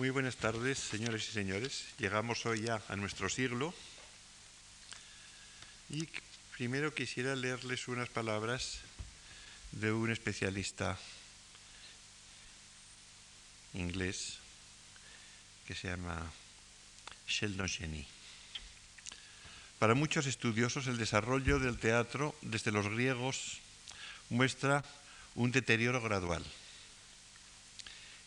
Muy buenas tardes, señores y señores. Llegamos hoy ya a nuestro siglo y primero quisiera leerles unas palabras de un especialista inglés que se llama Sheldon Cheney. Para muchos estudiosos el desarrollo del teatro desde los griegos muestra un deterioro gradual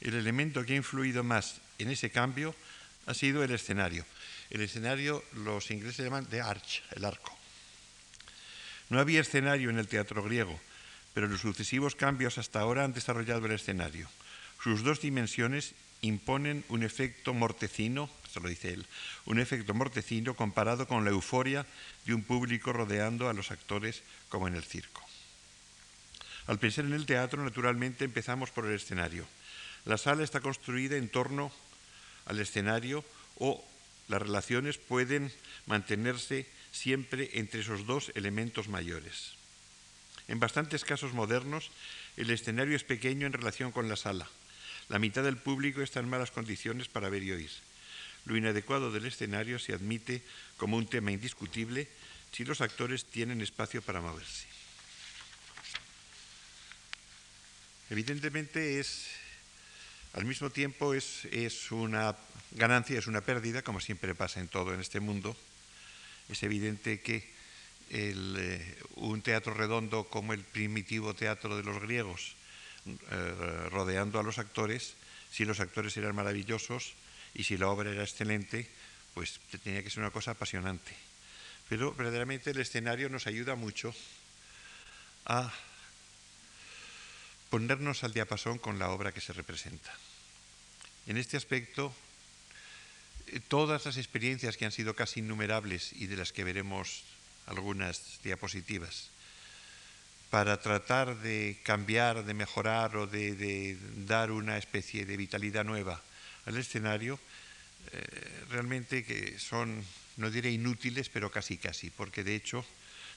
el elemento que ha influido más en ese cambio ha sido el escenario. El escenario los ingleses llaman de arch, el arco. No había escenario en el teatro griego, pero los sucesivos cambios hasta ahora han desarrollado el escenario. Sus dos dimensiones imponen un efecto mortecino, esto lo dice él, un efecto mortecino comparado con la euforia de un público rodeando a los actores como en el circo. Al pensar en el teatro, naturalmente empezamos por el escenario. La sala está construida en torno al escenario o las relaciones pueden mantenerse siempre entre esos dos elementos mayores. En bastantes casos modernos, el escenario es pequeño en relación con la sala. La mitad del público está en malas condiciones para ver y oír. Lo inadecuado del escenario se admite como un tema indiscutible si los actores tienen espacio para moverse. Evidentemente es al mismo tiempo es, una ganancia, es una pérdida, como siempre pasa en todo en este mundo. Es evidente que eh, un teatro redondo como el primitivo teatro de los griegos, eh, rodeando a los actores, si los actores eran maravillosos y si la obra era excelente, pues tenía que ser una cosa apasionante. Pero verdaderamente el escenario nos ayuda mucho a ponernos al diapasón con la obra que se representa. En este aspecto, eh, todas las experiencias que han sido casi innumerables y de las que veremos algunas diapositivas, para tratar de cambiar, de mejorar o de, dar una especie de vitalidad nueva al escenario, eh, realmente que son, no diré inútiles, pero casi casi, porque de hecho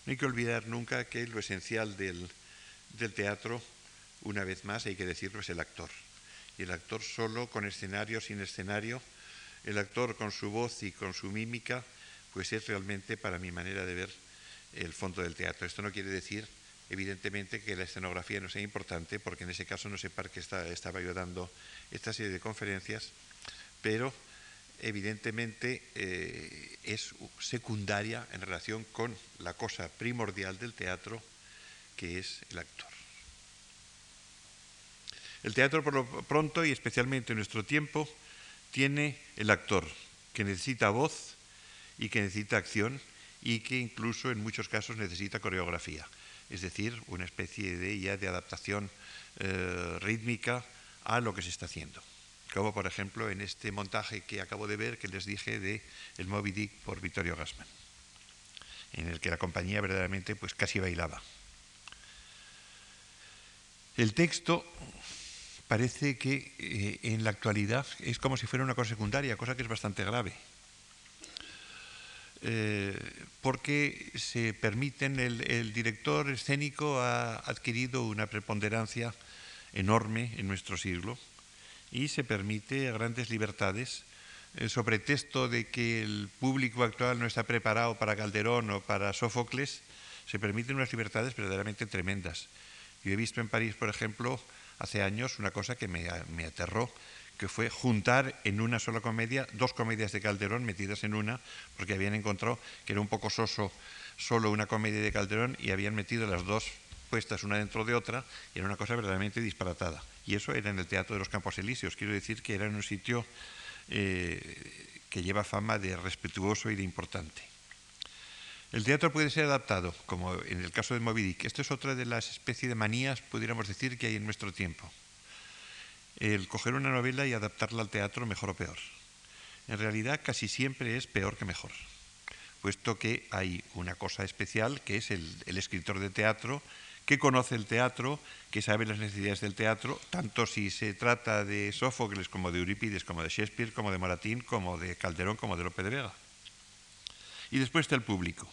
no hay que olvidar nunca que lo esencial del teatro una vez más, hay que decirlo, es el actor. Y el actor solo, con escenario, sin escenario, el actor con su voz y con su mímica, pues es realmente, para mi manera de ver, el fondo del teatro. Esto no quiere decir, evidentemente, que la escenografía no sea importante, porque en ese caso no sé para qué estaba yo dando esta serie de conferencias, pero evidentemente eh, es secundaria en relación con la cosa primordial del teatro, que es el actor. El teatro, por lo pronto, y especialmente en nuestro tiempo, tiene el actor, que necesita voz y que necesita acción y que incluso en muchos casos necesita coreografía, es decir, una especie de ya de adaptación eh, rítmica a lo que se está haciendo. Como por ejemplo en este montaje que acabo de ver, que les dije de El Moby Dick por Vittorio Gassman, en el que la compañía verdaderamente pues casi bailaba. El texto parece que eh, en la actualidad es como si fuera una cosa secundaria, cosa que es bastante grave. Eh, porque se permiten, el, director escénico ha adquirido una preponderancia enorme en nuestro siglo y se permite grandes libertades eh, sobre texto de que el público actual no está preparado para Calderón o para Sófocles, se permiten unas libertades verdaderamente tremendas. Yo he visto en París, por ejemplo, hace años una cosa que me, aterró, que fue juntar en una sola comedia dos comedias de Calderón metidas en una, porque habían encontrado que era un poco soso solo una comedia de Calderón y habían metido las dos puestas una dentro de otra, y era una cosa verdaderamente disparatada. Y eso era en el Teatro de los Campos Elíseos, quiero decir que era en un sitio eh, que lleva fama de respetuoso y de importante. El teatro puede ser adaptado, como en el caso de Moby Dick. Esto es otra de las especies de manías, pudiéramos decir, que hay en nuestro tiempo. El coger una novela y adaptarla al teatro, mejor o peor. En realidad, casi siempre es peor que mejor, puesto que hay una cosa especial, que es el, escritor de teatro, que conoce el teatro, que sabe las necesidades del teatro, tanto si se trata de Sófocles como de Eurípides, como de Shakespeare, como de Moratín, como de Calderón, como de Lope de Vega. Y después está el público.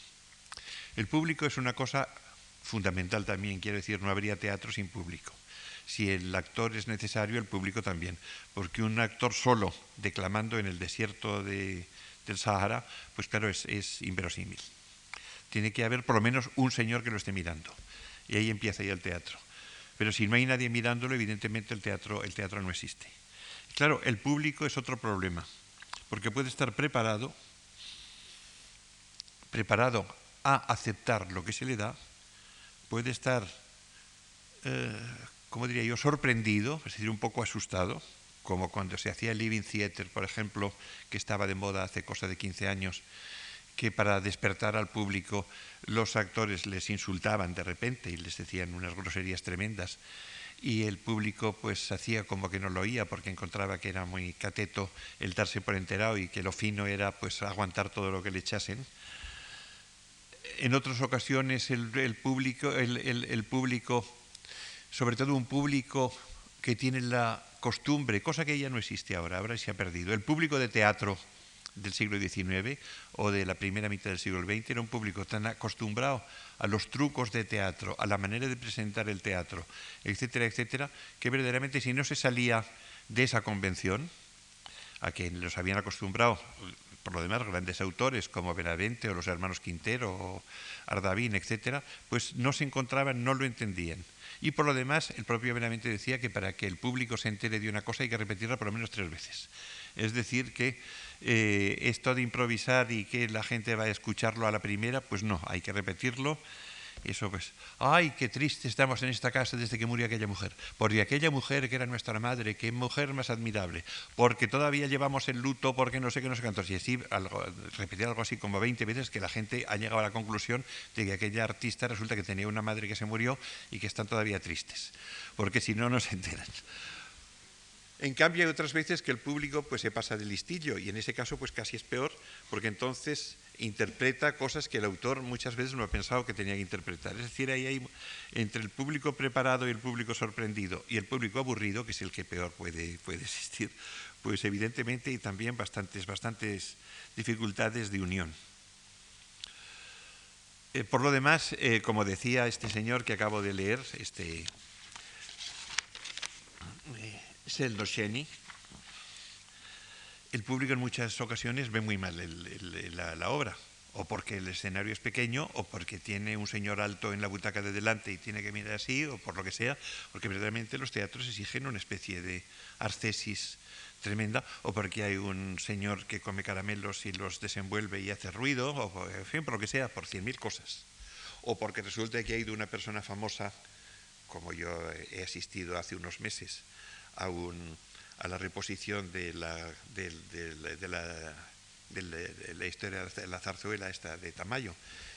El público es una cosa fundamental también, quiero decir, no habría teatro sin público. si el actor es necesario, el público también, porque un actor solo declamando en el desierto del Sahara, pues claro, es, es inverosímil. Tiene que haber por lo menos un señor que lo esté mirando. Y ahí empieza ya el teatro. Pero si no hay nadie mirándolo, evidentemente el teatro, el teatro no existe. Claro, el público es otro problema, porque puede estar preparado, preparado a aceptar lo que se le da, puede estar, eh, como diría yo, sorprendido, es decir, un poco asustado, como cuando se hacía el Living Theater, por ejemplo, que estaba de moda hace cosa de 15 años, que para despertar al público los actores les insultaban de repente y les decían unas groserías tremendas y el público pues hacía como que no lo oía porque encontraba que era muy cateto el darse por enterado y que lo fino era pues aguantar todo lo que le echasen. En otras ocasiones el, público, el público, sobre todo un público que tiene la costumbre, cosa que ya no existe ahora, ahora se ha perdido, el público de teatro del siglo XIX o de la primera mitad del siglo XX era un público tan acostumbrado a los trucos de teatro, a la manera de presentar el teatro, etcétera, etcétera, que verdaderamente si no se salía de esa convención, a que los habían acostumbrado, por lo demás, grandes autores como Benavente o los hermanos Quintero o Ardavín, etcétera, pues no se encontraban, no lo entendían. Y por lo demás, el propio Benavente decía que para que el público se entere de una cosa hay que repetirla por lo menos tres veces. Es decir, que eh, esto de improvisar y que la gente va a escucharlo a la primera, pues no, hay que repetirlo. Eso pues, ay, qué triste estamos en esta casa desde que murió aquella mujer. Porque aquella mujer que era nuestra madre, qué mujer más admirable. Porque todavía llevamos el luto, porque no sé qué, no sé cuántos. Y así, repetir algo así como 20 veces que la gente ha llegado a la conclusión de que aquella artista resulta que tenía una madre que se murió y que están todavía tristes. Porque si no, no se enteran. En cambio, hay otras veces que el público pues, se pasa de listillo y en ese caso pues casi es peor porque entonces interpreta cosas que el autor muchas veces no ha pensado que tenía que interpretar. Es decir, ahí hay entre el público preparado y el público sorprendido y el público aburrido, que es el que peor puede, puede existir, pues evidentemente hay también bastantes, bastantes dificultades de unión. Eh, por lo demás, eh, como decía este señor que acabo de leer, este... Eh, Seldosceni, el público en muchas ocasiones ve muy mal la, obra, o porque el escenario es pequeño, o porque tiene un señor alto en la butaca de delante y tiene que mirar así, o por lo que sea, porque verdaderamente los teatros exigen una especie de arcesis tremenda, o porque hay un señor que come caramelos y los desenvuelve y hace ruido, o en fin, por lo que sea, por cien mil cosas. O porque resulta que ha ido una persona famosa, como yo he asistido hace unos meses, a, a la reposición de la, de, de, la, la, historia de la zarzuela esta de Tamayo.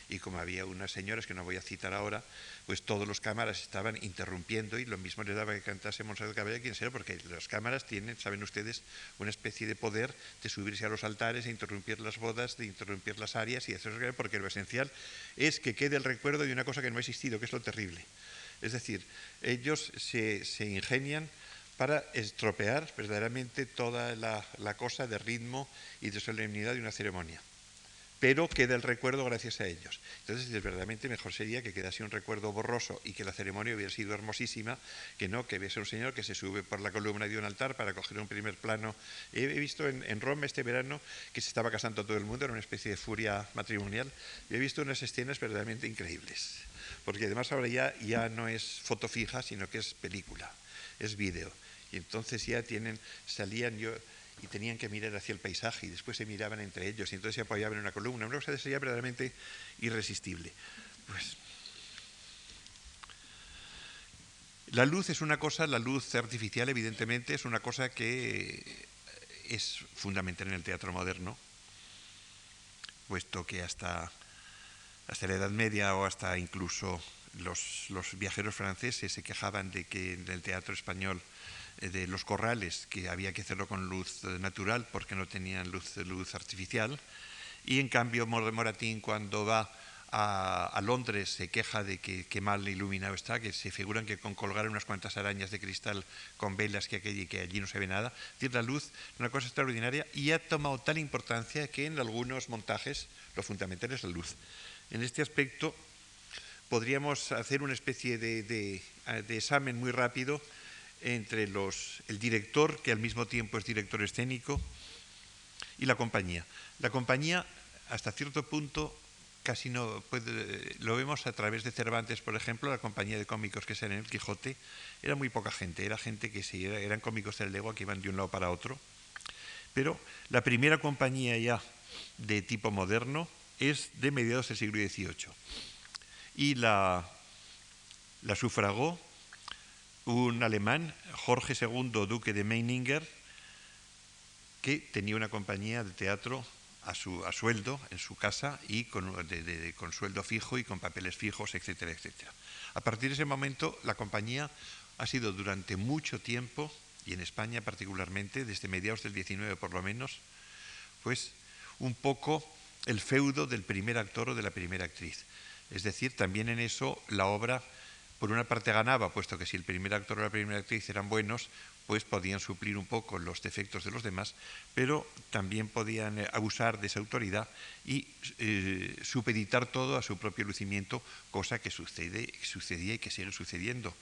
Y como había unas señoras que no voy a citar ahora, pues todos los cámaras estaban interrumpiendo y lo mismo le daba que cantase Monserrat Caballé quien sea, porque las cámaras tienen, saben ustedes, una especie de poder de subirse a los altares, e interrumpir las bodas, de interrumpir las áreas y eso porque lo esencial es que quede el recuerdo de una cosa que no ha existido, que es lo terrible. Es decir, ellos se, se ingenian para estropear verdaderamente toda la, cosa de ritmo y de solemnidad de una ceremonia. Pero queda el recuerdo gracias a ellos. Entonces, verdaderamente mejor sería que quedase un recuerdo borroso y que la ceremonia hubiera sido hermosísima, que no que viese un señor que se sube por la columna de un altar para coger un primer plano. He, visto en, Roma este verano que se estaba casando todo el mundo, era una especie de furia matrimonial, y he visto unas escenas verdaderamente increíbles. Porque además ahora ya, ya no es foto fija, sino que es película, es vídeo y entonces ya tienen, salían yo y tenían que mirar hacia el paisaje y después se miraban entre ellos y entonces se apoyaban en una columna. Una cosa sería verdaderamente irresistible. Pues, la luz es una cosa, la luz artificial evidentemente es una cosa que es fundamental en el teatro moderno, puesto que hasta, hasta la Edad Media o hasta incluso los, los viajeros franceses se quejaban de que en el teatro español eh, de los corrales, que había que hacerlo con luz eh, natural porque no tenían luz, luz artificial. Y en cambio, Moratín, cuando va a, Londres, se queja de que, mal iluminado está, que se figuran que con colgar unas cuantas arañas de cristal con velas que, que allí no se ve nada. Es la luz una cosa extraordinaria y ha tomado tal importancia que en algunos montajes lo fundamental es la luz. En este aspecto, podríamos hacer una especie de, examen muy rápido entre los, el director, que al mismo tiempo es director escénico, y la compañía. La compañía, hasta cierto punto, casi no puede, lo vemos a través de Cervantes, por ejemplo, la compañía de cómicos que se en el Quijote, era muy poca gente, era gente que sí, eran cómicos del legua que iban de un lado para otro. Pero la primera compañía ya de tipo moderno es de mediados del siglo XVIII y la, la sufragó un alemán, Jorge II, duque de Meininger, que tenía una compañía de teatro a, su, sueldo en su casa y con, con sueldo fijo y con papeles fijos, etcétera, etcétera. A partir de ese momento, la compañía ha sido durante mucho tiempo, y en España particularmente, desde mediados del 19 por lo menos, pues un poco el feudo del primer actor o de la primera actriz. Es decir, también en eso la obra, por una parte, ganaba, puesto que si el primer actor o la primera actriz eran buenos, pues podían suplir un poco los defectos de los demás, pero también podían eh, abusar de esa autoridad y eh, supeditar todo a su propio lucimiento, cosa que sucede, sucedía y que sigue sucediendo.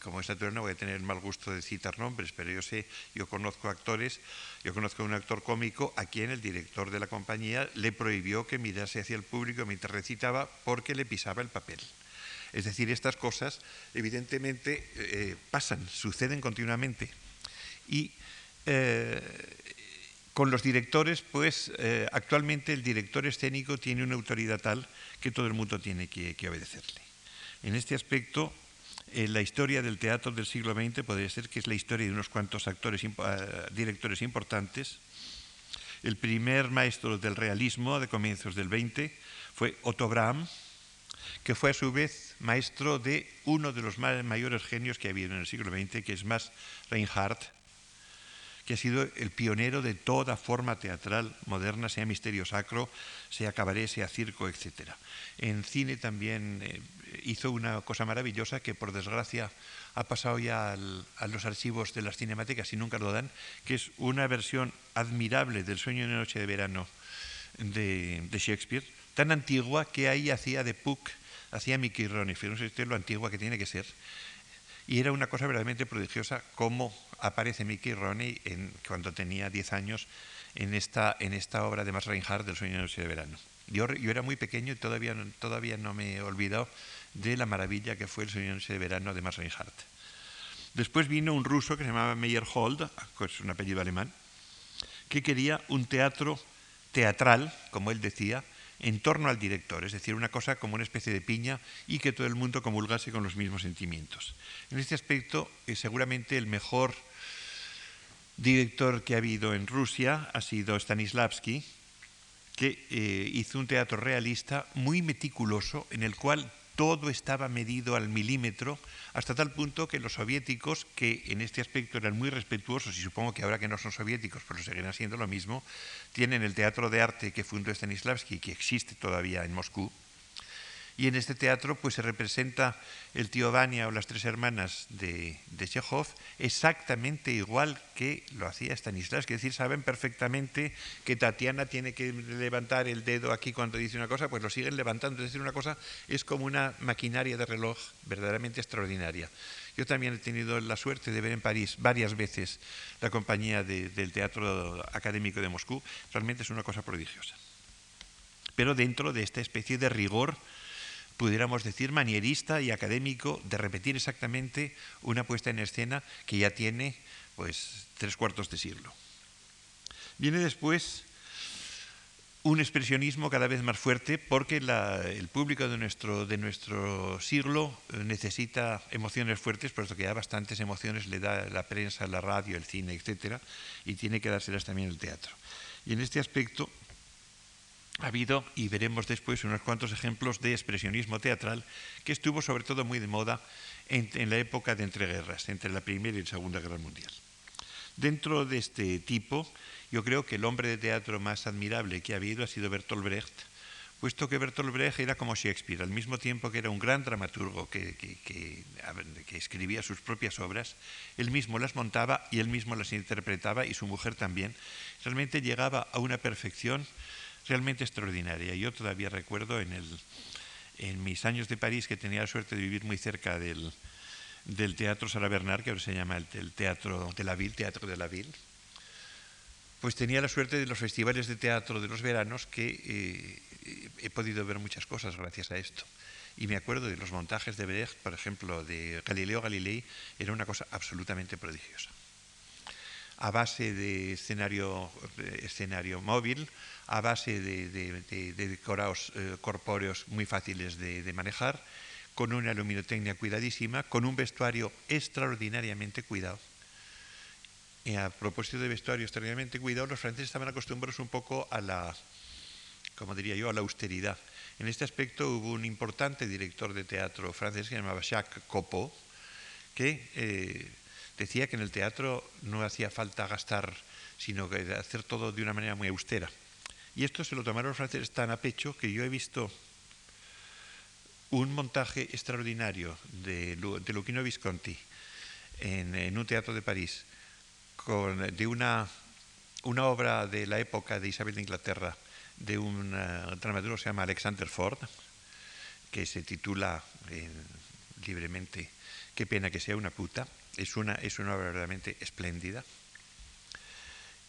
Como es natural, no voy a tener el mal gusto de citar nombres, pero yo sé, yo conozco actores, yo conozco a un actor cómico a quien el director de la compañía le prohibió que mirase hacia el público mientras recitaba porque le pisaba el papel. Es decir, estas cosas evidentemente eh, pasan, suceden continuamente. Y eh, con los directores, pues eh, actualmente el director escénico tiene una autoridad tal que todo el mundo tiene que, obedecerle. En este aspecto, la historia del teatro del siglo XX podría ser que es la historia de unos cuantos actores, directores importantes. El primer maestro del realismo de comienzos del XX fue Otto Brahm, que fue a su vez maestro de uno de los mayores genios que ha habido en el siglo XX, que es Max Reinhardt, que ha sido el pionero de toda forma teatral moderna, sea misterio sacro, sea cabaret, sea circo, etc. En cine también eh, hizo una cosa maravillosa que por desgracia ha pasado ya a los archivos de las cinemáticas y nunca lo dan, que es una versión admirable del Sueño de Noche de Verano de Shakespeare, tan antigua que ahí hacía de Puck hacía Mickey Ronnie, fíjense lo antigua que tiene que ser. Y era una cosa verdaderamente prodigiosa cómo aparece Mickey Ronnie en, cuando tenía 10 años en esta, obra de Max Reinhardt del Sueño de Noche de Verano. Yo, era muy pequeño y todavía, todavía no me he olvidado de la maravilla que fue el Sueño de Noche de Verano de Max Reinhardt. Después vino un ruso que se llamaba Meyerhold, es un apellido alemán, que quería un teatro teatral, como él decía, en torno al director, es decir, una cosa como una especie de piña y que todo el mundo comulgase con los mismos sentimientos. En este aspecto, eh, seguramente el mejor director que ha habido en Rusia ha sido Stanislavski, que eh, hizo un teatro realista muy meticuloso en el cual todo estaba medido al milímetro, hasta tal punto que los soviéticos, que en este aspecto eran muy respetuosos, y supongo que ahora que no son soviéticos, pero seguirán siendo lo mismo, tienen el teatro de arte que fundó Stanislavski, que existe todavía en Moscú, y en este teatro pues se representa el tío Vania o las tres hermanas de, de Chekhov exactamente igual que lo hacía Stanislavski. Es decir, saben perfectamente que Tatiana tiene que levantar el dedo aquí cuando dice una cosa, pues lo siguen levantando. Es decir, una cosa es como una maquinaria de reloj verdaderamente extraordinaria. Yo también he tenido la suerte de ver en París varias veces la compañía del Teatro Académico de Moscú. Realmente es una cosa prodigiosa. Pero dentro de esta especie de rigor pudiéramos decir, manierista y académico de repetir exactamente una puesta en escena que ya tiene pues tres cuartos de siglo. Viene después un expresionismo cada vez más fuerte porque el público de nuestro, de nuestro siglo necesita emociones fuertes, puesto que ya bastantes emociones le da la prensa, la radio, el cine, etc. Y tiene que dárselas también el teatro. Y en este aspecto ha habido, y veremos después, unos cuantos ejemplos de expresionismo teatral que estuvo sobre todo muy de moda en, la época de entreguerras, entre la Primera y la Segunda Guerra Mundial. Dentro de este tipo, yo creo que el hombre de teatro más admirable que ha habido ha sido Bertolt Brecht, puesto que Bertolt Brecht era como Shakespeare, al mismo tiempo que era un gran dramaturgo que, que, escribía sus propias obras, él mismo las montaba y él mismo las interpretaba y su mujer también. Realmente llegaba a una perfección realmente extraordinaria. Yo todavía recuerdo en el, en mis años de París, que tenía la suerte de vivir muy cerca del, del Teatro Sala Bernard, que ahora se llama el, Teatro de la Ville, Teatro de la Ville, pues tenía la suerte de los festivales de teatro de los veranos que eh, he podido ver muchas cosas gracias a esto. Y me acuerdo de los montajes de Brecht, por ejemplo, de Galileo Galilei, era una cosa absolutamente prodigiosa. A base de escenario, escenario móvil, a base de, decorados eh, corpóreos muy fáciles de manejar, con una luminotecnia cuidadísima, con un vestuario extraordinariamente cuidado. Y a propósito de vestuario extraordinariamente cuidado, los franceses estaban acostumbrados un poco a la, como diría yo, a la austeridad. En este aspecto hubo un importante director de teatro francés que se llamaba Jacques Copeau, que eh, decía que en el teatro no hacía falta gastar, sino que hacer todo de una manera muy austera. Y esto se lo tomaron los franceses tan a pecho que yo he visto un montaje extraordinario de, de Luchino Visconti en, un teatro de París, con, de una, una obra de la época de Isabel de Inglaterra, de un dramaturgo que se llama Alexander Ford, que se titula eh, libremente Qué pena que sea una puta. Es una, es una obra verdaderamente espléndida.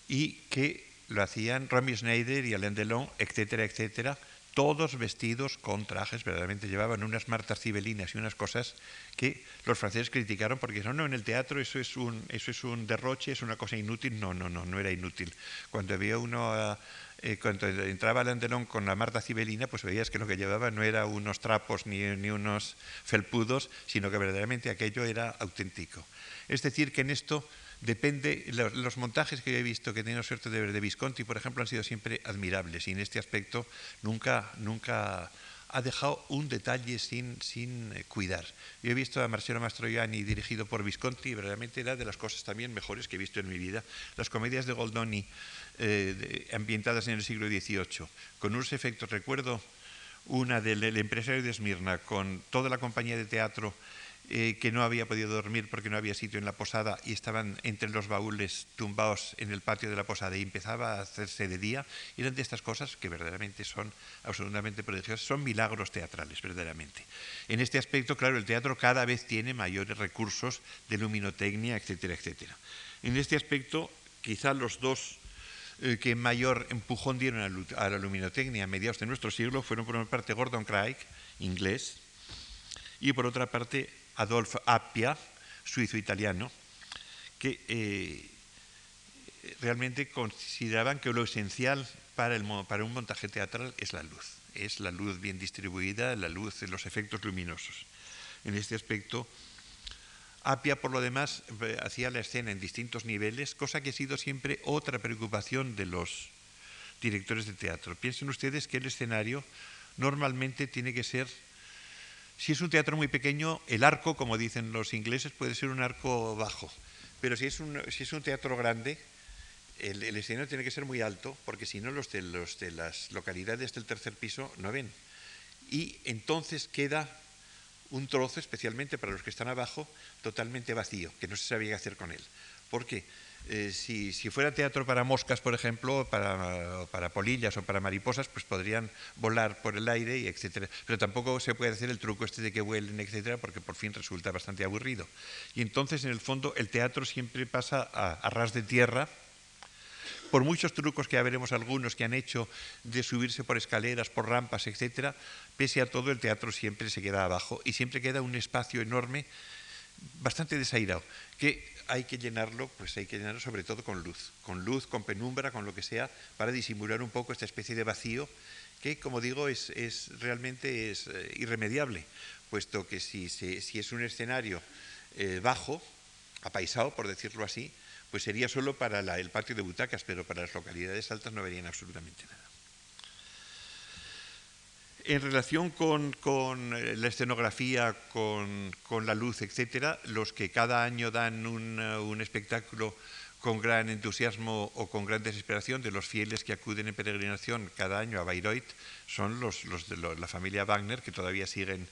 Y que lo hacían Romy Schneider y Alain Delon, etcétera, etcétera, todos vestidos con trajes, verdaderamente llevaban unas martas cibelinas y unas cosas que los franceses criticaron porque no, no, en el teatro eso es un, eso es un derroche, es una cosa inútil. No, no, no, no era inútil. Cuando había uno, eh, cuando entraba con la marta cibelina, pues veías que lo que llevaba no era unos trapos ni, ni unos felpudos, sino que verdaderamente aquello era auténtico. Es decir, que en esto depende, los, montajes que yo he visto que he tenido suerte de ver de Visconti, por ejemplo, han sido siempre admirables y en este aspecto nunca, nunca ha dejado un detalle sin, sin eh, cuidar. Yo he visto a Marcelo Mastroianni dirigido por Visconti y verdaderamente era de las cosas también mejores que he visto en mi vida. Las comedias de Goldoni eh, ambientadas en el siglo XVIII, con unos efectos, recuerdo una del, del empresario de Esmirna, con toda la compañía de teatro eh, que no había podido dormir porque no había sitio en la posada y estaban entre los baúles tumbados en el patio de la posada y empezaba a hacerse de día, eran de estas cosas que verdaderamente son absolutamente prodigiosas, son milagros teatrales, verdaderamente. En este aspecto, claro, el teatro cada vez tiene mayores recursos de luminotecnia, etcétera, etcétera. En este aspecto, quizá los dos eh, que mayor empujón dieron a, la luminotecnia a mediados de nuestro siglo fueron por una parte Gordon Craig, inglés, y por otra parte Adolf Appia, suizo-italiano, que eh, realmente consideraban que lo esencial para, el, para un montaje teatral es la luz. Es la luz bien distribuida, la luz, los efectos luminosos. En este aspecto, Appia, por lo demás, eh, hacía la escena en distintos niveles, cosa que ha sido siempre otra preocupación de los directores de teatro. Piensen ustedes que el escenario normalmente tiene que ser si es un teatro muy pequeño, el arco, como dicen los ingleses, puede ser un arco bajo. Pero si es un, si es un teatro grande, el, escenario tiene que ser muy alto, porque si no los de, los de las localidades del tercer piso no ven. Y entonces queda un trozo, especialmente para los que están abajo, totalmente vacío, que no se sabía qué hacer con él. ¿Por qué? Eh, si, fuera teatro para moscas, por ejemplo, para, polillas o para mariposas, pues podrían volar por el aire, y etcétera. Pero tampoco se puede hacer el truco este de que vuelen, etcétera, porque por fin resulta bastante aburrido. Y entonces, en el fondo, el teatro siempre pasa a, ras de tierra, por muchos trucos que ya veremos algunos que han hecho de subirse por escaleras, por rampas, etcétera, pese a todo el teatro siempre se queda abajo y siempre queda un espacio enorme, bastante desairado, que hay que llenarlo, pues hay que llenarlo sobre todo con luz, con luz, con penumbra, con lo que sea, para disimular un poco esta especie de vacío que, como digo, es, realmente es eh, irremediable, puesto que si, si, es un escenario eh, bajo, apaisado, por decirlo así, pues sería solo para el patio de butacas, pero para las localidades altas no verían absolutamente nada. En relación con, eh, la escenografía, con, la luz, etcétera, los que cada año dan un, espectáculo con gran entusiasmo o con gran desesperación de los fieles que acuden en peregrinación cada año a Bayreuth son los, de la familia Wagner, que todavía siguen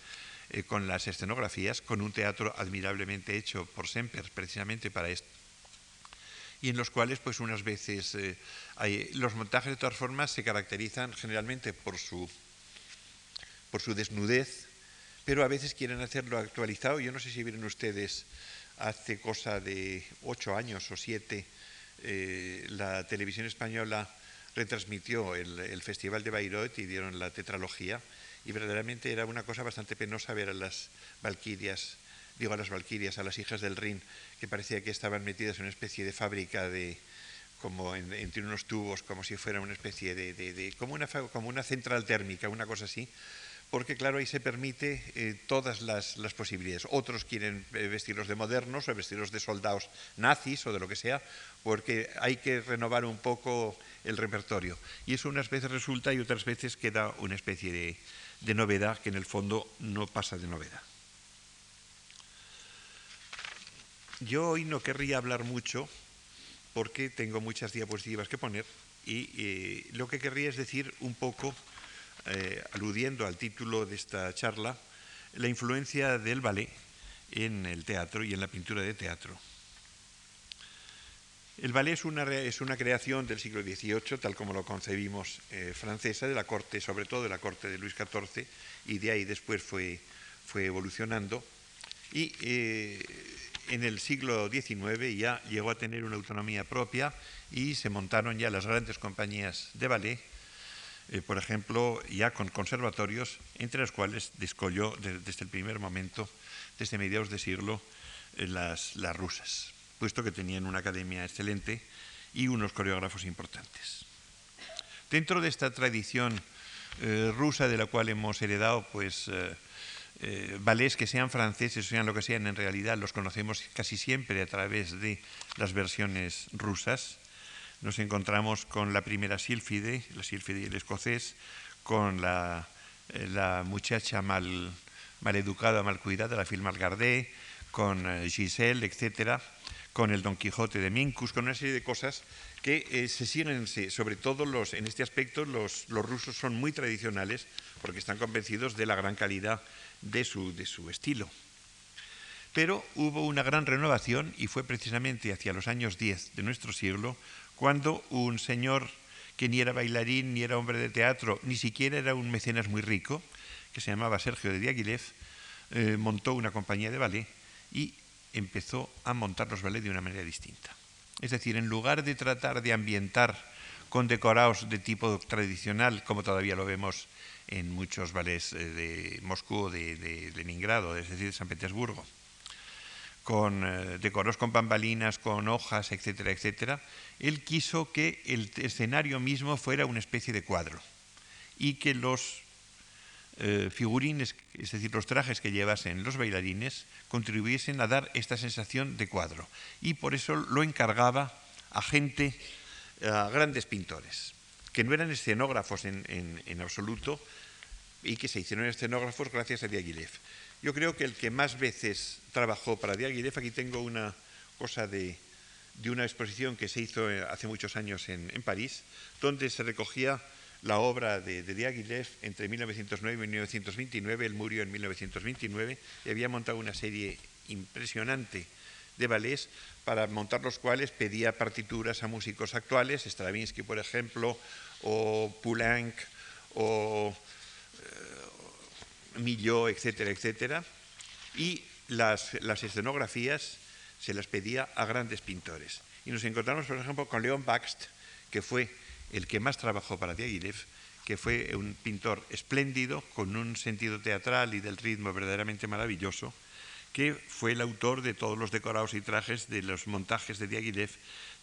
eh, con las escenografías, con un teatro admirablemente hecho por Semper, precisamente para esto y en los cuales pues unas veces eh, los montajes de todas formas se caracterizan generalmente por su por su desnudez, pero a veces quieren hacerlo actualizado. Yo no sé si vieron ustedes hace cosa de ocho años o siete, eh, la televisión española retransmitió el, Festival de Bayreuth y dieron la tetralogía y verdaderamente era una cosa bastante penosa ver a las valquirias, digo a las valquirias, a las hijas del Rin, que parecía que estaban metidas en una especie de fábrica de como entre unos tubos, como si fuera una especie de, como, una, como una central térmica, una cosa así, porque claro, ahí se permite eh, todas las, posibilidades. Otros quieren eh, vestirlos de modernos o vestirlos de soldados nazis o de lo que sea, porque hay que renovar un poco el repertorio. Y eso unas veces resulta y otras veces queda una especie de, novedad que en el fondo no pasa de novedad. Yo hoy no querría hablar mucho porque tengo muchas diapositivas que poner y eh, lo que querría es decir un poco, eh, aludiendo al título de esta charla, la influencia del ballet en el teatro y en la pintura de teatro. El ballet es una, creación del siglo XVIII, tal como lo concebimos eh, francesa, de la corte, sobre todo de la corte de Luis XIV, y de ahí después fue, fue evolucionando. Y eh, en el siglo XIX ya llegó a tener una autonomía propia y se montaron ya las grandes compañías de ballet, eh, por ejemplo, ya con conservatorios, entre los cuales descolló desde el primer momento, desde mediados de siglo, las, las rusas puesto que tenían una academia excelente y unos coreógrafos importantes. Dentro de esta tradición eh, rusa de la cual hemos heredado, pues, eh, eh, ballets que sean franceses sean lo que sean, en realidad los conocemos casi siempre a través de las versiones rusas. Nos encontramos con la primera sílfide, la sílfide y el escocés, con la, muchacha mal, mal educada, mal cuidada, la film Gardé, con Giselle, etcétera con el Don Quijote de Mincus, con una serie de cosas que eh, se siguen, sobre todo los, en este aspecto, los, rusos son muy tradicionales porque están convencidos de la gran calidad de su, de su estilo. Pero hubo una gran renovación y fue precisamente hacia los años 10 de nuestro siglo cuando un señor que ni era bailarín, ni era hombre de teatro, ni siquiera era un mecenas muy rico, que se llamaba Sergio de Diaghilev, eh, montó una compañía de ballet y empezó a montar los ballets de una manera distinta. Es decir, en lugar de tratar de ambientar con decorados de tipo tradicional, como todavía lo vemos en muchos ballets eh, de Moscú, de, de Leningrado, es decir, de San Petersburgo, con eh, decorados con bambalinas, con hojas, etcétera, etcétera, él quiso que el escenario mismo fuera una especie de cuadro y que los eh, figurines, es decir, los trajes que llevasen los bailarines, contribuyesen a dar esta sensación de cuadro. Y por eso lo encargaba a gente, a grandes pintores, que no eran escenógrafos en, absoluto y que se hicieron escenógrafos gracias a Diaghilev. Yo creo que el que más veces trabajó para Diaghilev, aquí tengo una cosa de, una exposición que se hizo eh, hace muchos años en París, donde se recogía la obra de, de Diaghilev entre 1909 y 1929. Él murió en 1929 y había montado una serie impresionante de ballets para montar los cuales pedía partituras a músicos actuales, Stravinsky, por ejemplo, o Poulenc, o Millot, etcétera, etcétera. Y las, las escenografías se las pedía a grandes pintores. Y nos encontramos, por ejemplo, con Leon Baxt, que fue el que más trabajó para Diaghilev, que fue un pintor espléndido, con un sentido teatral y del ritmo verdaderamente maravilloso, que fue el autor de todos los decorados y trajes de los montajes de Diaghilev,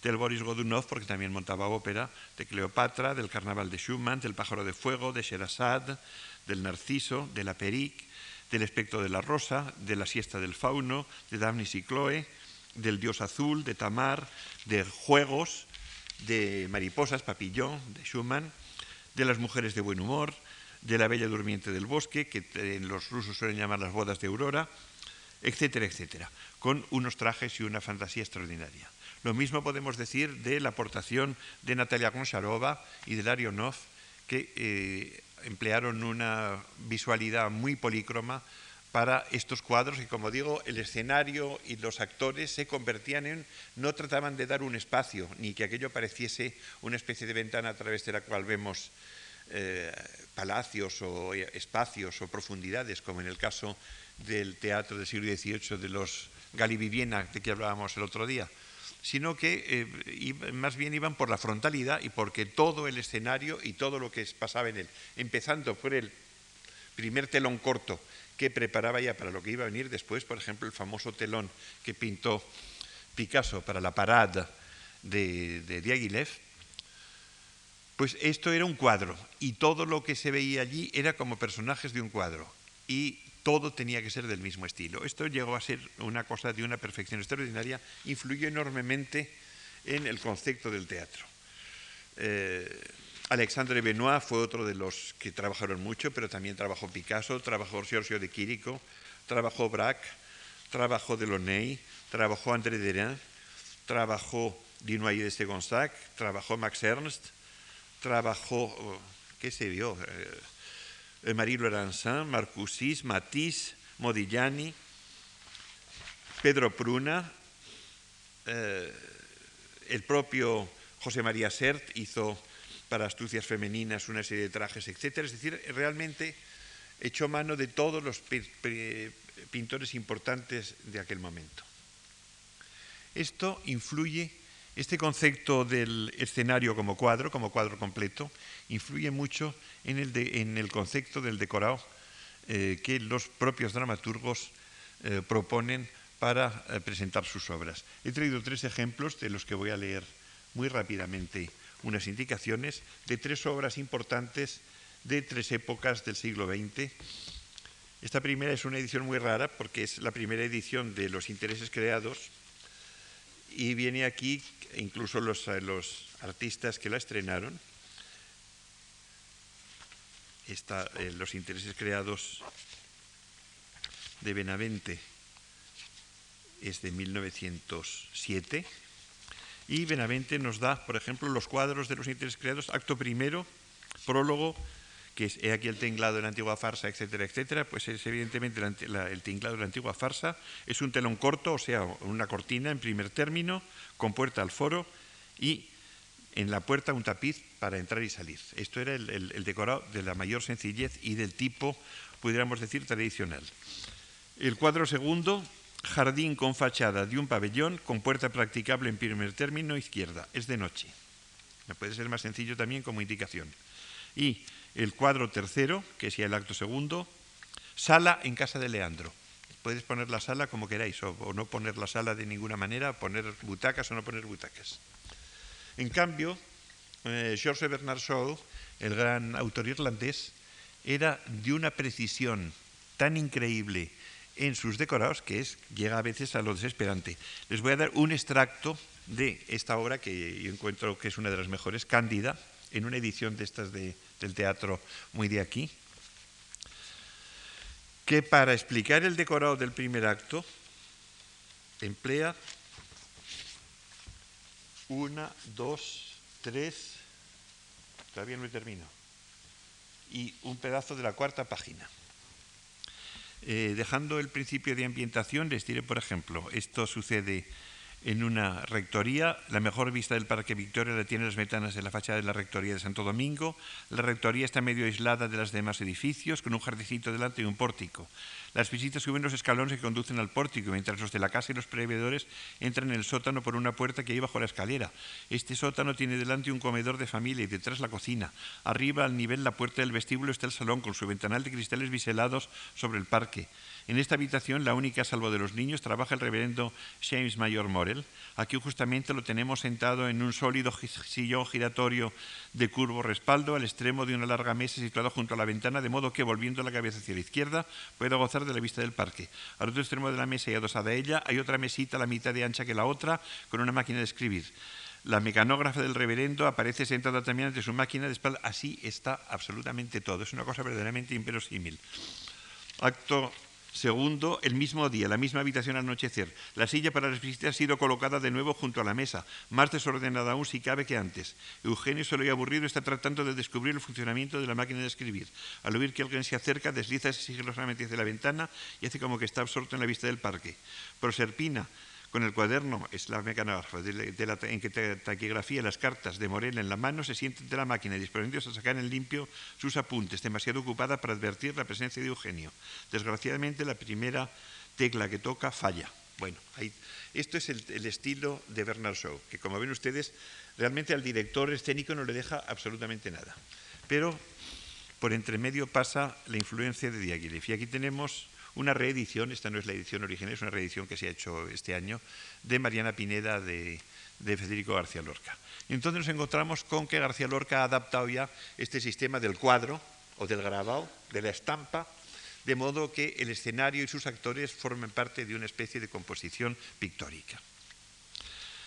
del Boris Godunov, porque también montaba ópera, de Cleopatra, del Carnaval de Schumann, del Pájaro de Fuego, de Sherazade, del Narciso, de la Perique, del Espectro de la Rosa, de la Siesta del Fauno, de Daphnis y Chloe, del Dios Azul, de Tamar, de Juegos, de Mariposas, Papillón, de Schumann, de las mujeres de buen humor, de la bella durmiente del bosque, que los rusos suelen llamar las bodas de Aurora, etcétera, etcétera, con unos trajes y una fantasía extraordinaria. Lo mismo podemos decir de la aportación de Natalia Goncharova y de Larionov, que eh, emplearon una visualidad muy polícroma para estos cuadros y como digo, el escenario y los actores se convertían en, no trataban de dar un espacio, ni que aquello pareciese una especie de ventana a través de la cual vemos eh, palacios o espacios o profundidades, como en el caso del teatro del siglo XVIII de los Galiviviena, de que hablábamos el otro día, sino que eh, más bien iban por la frontalidad y porque todo el escenario y todo lo que pasaba en él, empezando por el primer telón corto que preparaba ya para lo que iba a venir después, por ejemplo, el famoso telón que pintó Picasso para la parada de, de Diaghilev, pues esto era un cuadro y todo lo que se veía allí era como personajes de un cuadro todo tenía que ser del mismo estilo. Esto llegó a ser una cosa de una perfección extraordinaria, influyó enormemente en el concepto del teatro. Eh, Alexandre Benoit fue otro de los que trabajaron mucho, pero también trabajó Picasso, trabajó Giorgio de Quirico, trabajó Braque, trabajó Delaunay, trabajó André Derain, trabajó Dinoyer de Gonzac, trabajó Max Ernst, trabajó, oh, ¿qué se vio? Eh, Marie Laurencin, Marcusis, Matisse, Modigliani, Pedro Pruna, eh, el propio José María Sert hizo para astucias femeninas una serie de trajes, etc. Es decir, realmente echó mano de todos los pintores importantes de aquel momento. Esto influye, este concepto del escenario como cuadro, como cuadro completo, influye mucho en el, concepto del decorado eh, que los propios dramaturgos eh, proponen para eh, presentar sus obras. He traído tres ejemplos de los que voy a leer muy rápidamente unas indicaciones de tres obras importantes de tres épocas del siglo XX. Esta primera es una edición muy rara porque es la primera edición de Los intereses creados y viene aquí incluso los, los artistas que la estrenaron. Está, eh, los intereses creados de Benavente es de 1907 y Benavente nos da, por ejemplo, los cuadros de los intereses creados, acto primero, prólogo, que es he aquí el tinglado de la antigua farsa, etcétera, etcétera, pues es evidentemente el tinglado de la antigua farsa, es un telón corto, o sea, una cortina en primer término, con puerta al foro y en la puerta un tapiz para entrar y salir. Esto era el, decorado de la mayor sencillez y del tipo, pudiéramos decir, tradicional. El cuadro segundo jardín con fachada de un pabellón con puerta practicable en primer término izquierda. Es de noche. Puede ser más sencillo también como indicación. Y el cuadro tercero, que es ya el acto segundo, sala en casa de Leandro. Puedes poner la sala como queráis, o, no poner la sala de ninguna manera, poner butacas o no poner butacas. En cambio, eh, George Bernard Shaw, el gran autor irlandés, era de una precisión tan increíble en sus decorados que es, llega a veces a lo desesperante. Les voy a dar un extracto de esta obra que yo encuentro que es una de las mejores, Cándida, en una edición de estas del teatro muy de aquí, que para explicar el decorado del primer acto emplea una, dos, tres, todavía no termino, y un pedazo de la cuarta página. Eh, dejando el principio de ambientación, les diré, por ejemplo, esto sucede en una rectoría. La mejor vista del Parque Victoria la tienen las ventanas de la fachada de la rectoría de Santo Domingo. La rectoría está medio aislada de los demás edificios, con un jardicito delante y un pórtico. Las visitas suben los escalones que conducen al pórtico, mientras los de la casa y los prevedores entran en el sótano por una puerta que hay bajo la escalera. Este sótano tiene delante un comedor de familia y detrás la cocina. Arriba, al nivel, la puerta del vestíbulo está el salón con su ventanal de cristales biselados sobre el parque. En esta habitación, la única salvo de los niños, trabaja el reverendo James Mayor Morel. Aquí justamente lo tenemos sentado en un sólido sillón giratorio de curvo respaldo al extremo de una larga mesa situada junto a la ventana, de modo que, volviendo la cabeza hacia la izquierda, pueda gozar de la vista del parque. Al otro extremo de la mesa y adosada a ella hay otra mesita, la mitad de ancha que la otra, con una máquina de escribir. La mecanógrafa del reverendo aparece sentada también ante su máquina de espalda. Así está absolutamente todo. Es una cosa verdaderamente inverosímil. Acto Segundo, el mismo día, la misma habitación al anochecer. La silla para las visitas ha sido colocada de nuevo junto a la mesa, más desordenada aún si cabe que antes. Eugenio, solo y aburrido, está tratando de descubrir el funcionamiento de la máquina de escribir. Al oír que alguien se acerca, desliza sigilosamente hacia la ventana y hace como que está absorto en la vista del parque. Proserpina, con el cuaderno es la de, la, en que taquigrafía las cartas de Morel en la mano, se siente ante la máquina disponiéndose a sacar en limpio sus apuntes, demasiado ocupada para advertir la presencia de Eugenio. Desgraciadamente, la primera tecla que toca falla. Bueno, esto es el, el, estilo de Bernard Shaw, que como ven ustedes, realmente al director escénico no le deja absolutamente nada. Pero por entre medio pasa la influencia de Diaghilev. Y aquí tenemos una reedición, esta no es la edición original, es una reedición que se ha hecho este año, de Mariana Pineda de, Federico García Lorca. Entonces nos encontramos con que García Lorca ha adaptado ya este sistema del cuadro o del grabado, de la estampa, de modo que el escenario y sus actores formen parte de una especie de composición pictórica.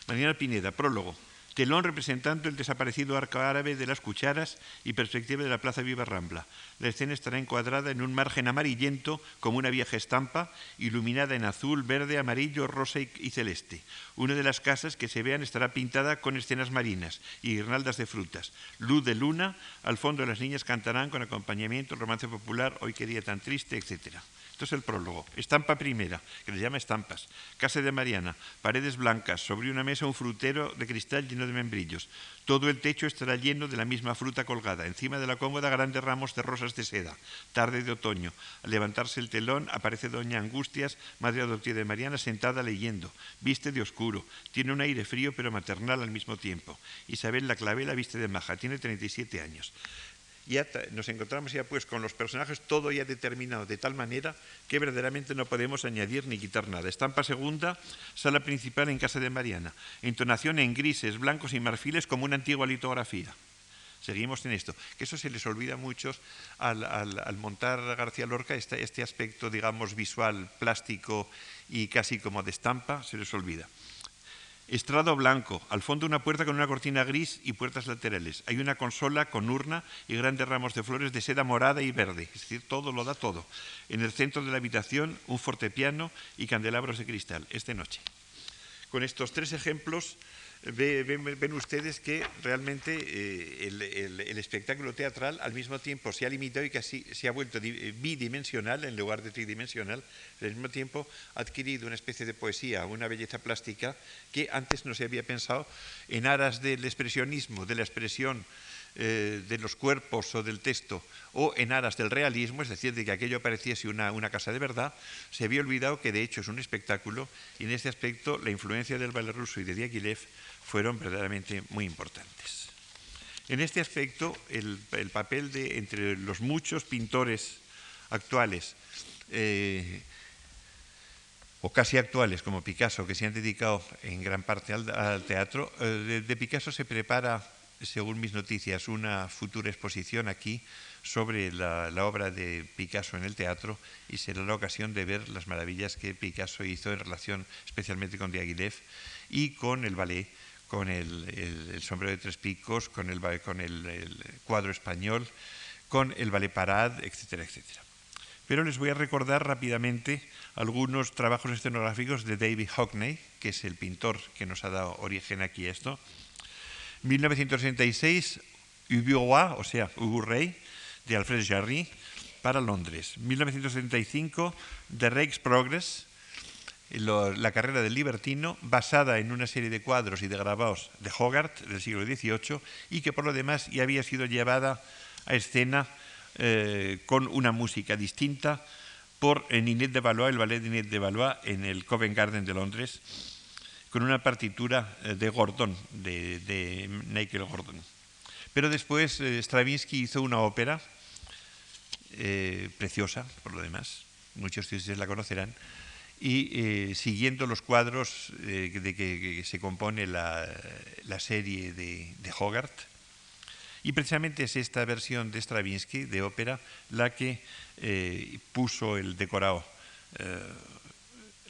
Mariana Pineda, prólogo telón representando el desaparecido arco árabe de las cucharas y perspectiva de la Plaza Viva Rambla. La escena estará encuadrada en un margen amarillento como una vieja estampa, iluminada en azul, verde, amarillo, rosa y, celeste. Una de las casas que se vean estará pintada con escenas marinas y guirnaldas de frutas. Luz de luna, al fondo las niñas cantarán con acompañamiento, romance popular, hoy qué día tan triste, etcétera. Esto es el prólogo. Estampa primera, que le llama estampas. Casa de Mariana, paredes blancas, sobre una mesa un frutero de cristal lleno de membrillos. Todo el techo estará lleno de la misma fruta colgada. Encima de la cómoda grandes ramos de rosas de seda. Tarde de otoño. Al levantarse el telón aparece doña Angustias, madre adoptiva de Mariana, sentada leyendo. Viste de oscuro. Tiene un aire frío pero maternal al mismo tiempo. Isabel la clavela viste de maja. Tiene 37 años ya nos encontramos ya pues con los personajes todo ya determinado de tal manera que verdaderamente no podemos añadir ni quitar nada. Estampa segunda, sala principal en casa de Mariana. Entonación en grises, blancos y marfiles como una antigua litografía. Seguimos en esto, que eso se les olvida a muchos al, montar García Lorca este, este aspecto, digamos, visual, plástico y casi como de estampa, se les olvida. Estrado blanco, al fondo una puerta con una cortina gris y puertas laterales. Hay una consola con urna y grandes ramos de flores de seda morada y verde, es decir, todo lo da todo. En el centro de la habitación un fortepiano y candelabros de cristal, es de noche. Con estos tres ejemplos ven, ustedes que realmente eh, el, espectáculo teatral al mismo tiempo se ha limitado y casi se ha vuelto bidimensional en lugar de tridimensional, al mismo tiempo ha adquirido una especie de poesía, una belleza plástica que antes no se había pensado en aras del expresionismo, de la expresión eh, de los cuerpos o del texto, o en aras del realismo, es decir, de que aquello pareciese una, una, casa de verdad, se había olvidado que de hecho es un espectáculo y en este aspecto la influencia del ballet ruso y de Diaghilev fueron verdaderamente muy importantes. En este aspecto, el, papel de entre los muchos pintores actuales, eh, o casi actuales, como Picasso, que se han dedicado en gran parte al, teatro, eh, de, Picasso se prepara, según mis noticias, una futura exposición aquí sobre la, la, obra de Picasso en el teatro y será la ocasión de ver las maravillas que Picasso hizo en relación especialmente con Diaghilev y con el ballet con el, sombrero de tres picos, con el, con el, cuadro español, con el ballet parade, etcétera, etcétera. Pero les voy a recordar rápidamente algunos trabajos escenográficos de David Hockney, que es el pintor que nos ha dado origen aquí a esto. 1966, Roi, o sea, Hugo Rey, de Alfred Jarry, para Londres. 1975, The Rake's Progress, la carrera del libertino, basada en una serie de cuadros y de grabados de Hogarth del siglo XVIII y que por lo demás ya había sido llevada a escena eh, con una música distinta por Ninette de Valois, el ballet de Ninette de Valois en el Covent Garden de Londres, con una partitura eh, de Gordon, de, de Michael Gordon. Pero después eh, Stravinsky hizo una ópera preciosa, por lo demás, muchos de ustedes la conocerán, y eh, siguiendo los cuadros eh, de que, se compone la, serie de, Hogarth. Y precisamente es esta versión de Stravinsky, de ópera, la que eh, puso el decorado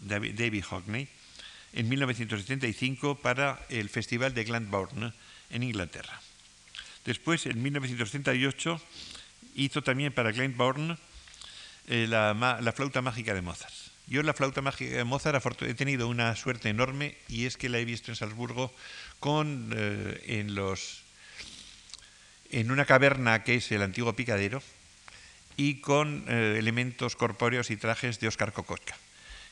David Hockney en 1975 para el Festival de Glenbourne en Inglaterra. Después, en 1978, hizo también para Glenbourne la, la flauta mágica de Mozart. Yo la flauta mágica de Mozart he tenido una suerte enorme y es que la he visto en Salzburgo con, eh, en, los, en una caverna que es el antiguo picadero y con eh, elementos corpóreos y trajes de Oscar Kokoschka,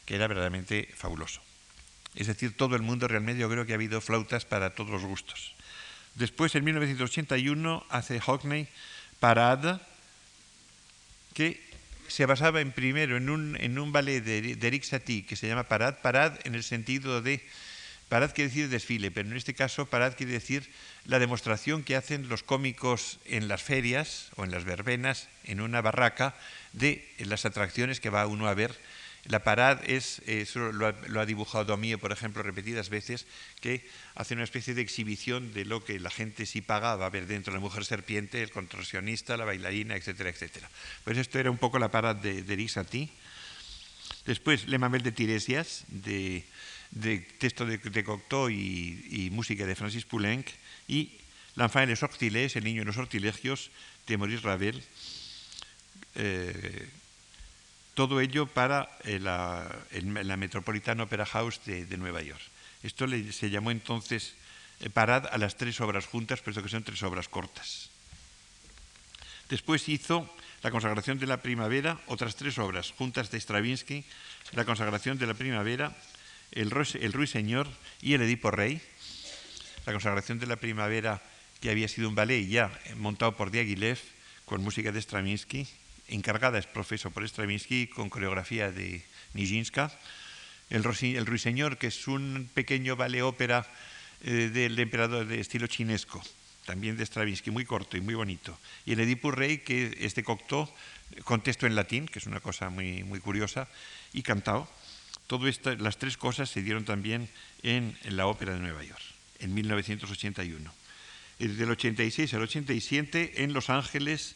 que era verdaderamente fabuloso. Es decir, todo el mundo realmente, yo creo que ha habido flautas para todos los gustos. Después, en 1981, hace Hockney Parade, que se basaba en primero en un, en un ballet de, Eric Satie que se llama Parade, Parade en el sentido de Parad quiere decir desfile, pero en este caso parad quiere decir la demostración que hacen los cómicos en las ferias o en las verbenas, en una barraca, de las atracciones que va uno a ver. La parad es, lo, ha, dibujado a mí, por ejemplo, repetidas veces, que hace una especie de exhibición de lo que la gente sí pagaba a ver dentro, la mujer serpiente, el contorsionista, la bailarina, etcétera, etcétera. Pues esto era un poco la parad de, de Risati. Después, Le Mamel de Tiresias, de de texto de, de Cocteau y, música de Francis Poulenc, y L'enfant et les sortilèges, El niño y los sortilegios, de Maurice Ravel. Eh, todo ello para eh, la, la Metropolitan Opera House de, Nueva York. Esto se llamó entonces eh, Parad a las tres obras juntas, puesto que son tres obras cortas. Después hizo La consagración de la primavera, otras tres obras juntas de Stravinsky, La consagración de la primavera, el, el Ruiseñor y el Edipo Rey, la consagración de la primavera, que había sido un ballet ya montado por Diaghilev, con música de Stravinsky, encargada es profeso por Stravinsky, con coreografía de Nijinska, el, el Ruiseñor, que es un pequeño ballet ópera eh, del emperador de estilo chinesco, también de Stravinsky, muy corto y muy bonito. Y el Edipo Rey, que es de Cocteau, con texto en latín, que es una cosa muy, muy curiosa, y cantado. Todas las tres cosas se dieron también en, la Ópera de Nueva York, en 1981. Desde el 86 al 87, en Los Ángeles,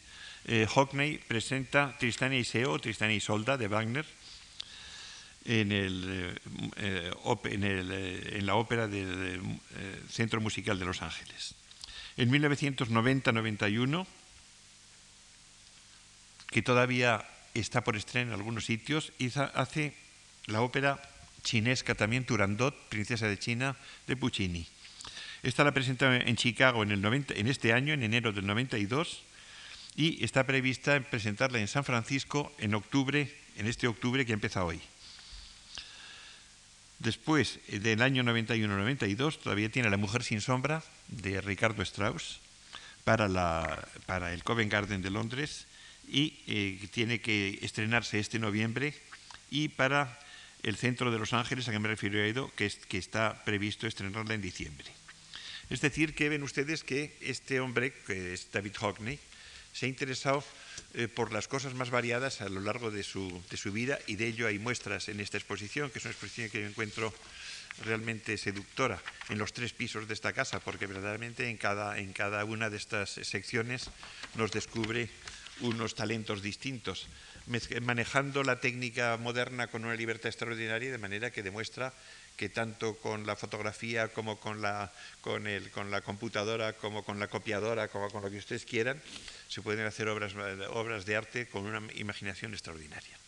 eh, Hockney presenta Tristán y Seo, Tristán y Solda, de Wagner, en, eh, eh, la ópera del Centro Musical de Los Ángeles. En 1990-91, que todavía está por estrenar en algunos sitios, hace la ópera chinesca también, Turandot, Princesa de China, de Puccini. Esta la presenta en Chicago en, el 90, en este año, en enero del 92, y está prevista presentarla en San Francisco en octubre, en este octubre que empieza hoy. Después eh, del año 91-92 todavía tiene La Mujer sin sombra de Ricardo Strauss para, el Covent Garden de Londres y eh, tiene que estrenarse este noviembre y para el centro de Los Ángeles, a que me refiero Edo, que, que está previsto estrenarla en diciembre. Es decir, que ven ustedes que este hombre, que es David Hockney, se ha interesado eh, por las cosas más variadas a lo largo de su, de su, vida y de ello hay muestras en esta exposición, que es una exposición que yo encuentro realmente seductora en los tres pisos de esta casa, porque verdaderamente en cada, en cada una de estas secciones nos descubre unos talentos distintos manejando la técnica moderna con una libertad extraordinaria, de manera que demuestra que tanto con la fotografía como con la, con, el, con la computadora, como con la copiadora, como con lo que ustedes quieran, se pueden hacer obras, obras de arte con una imaginación extraordinaria.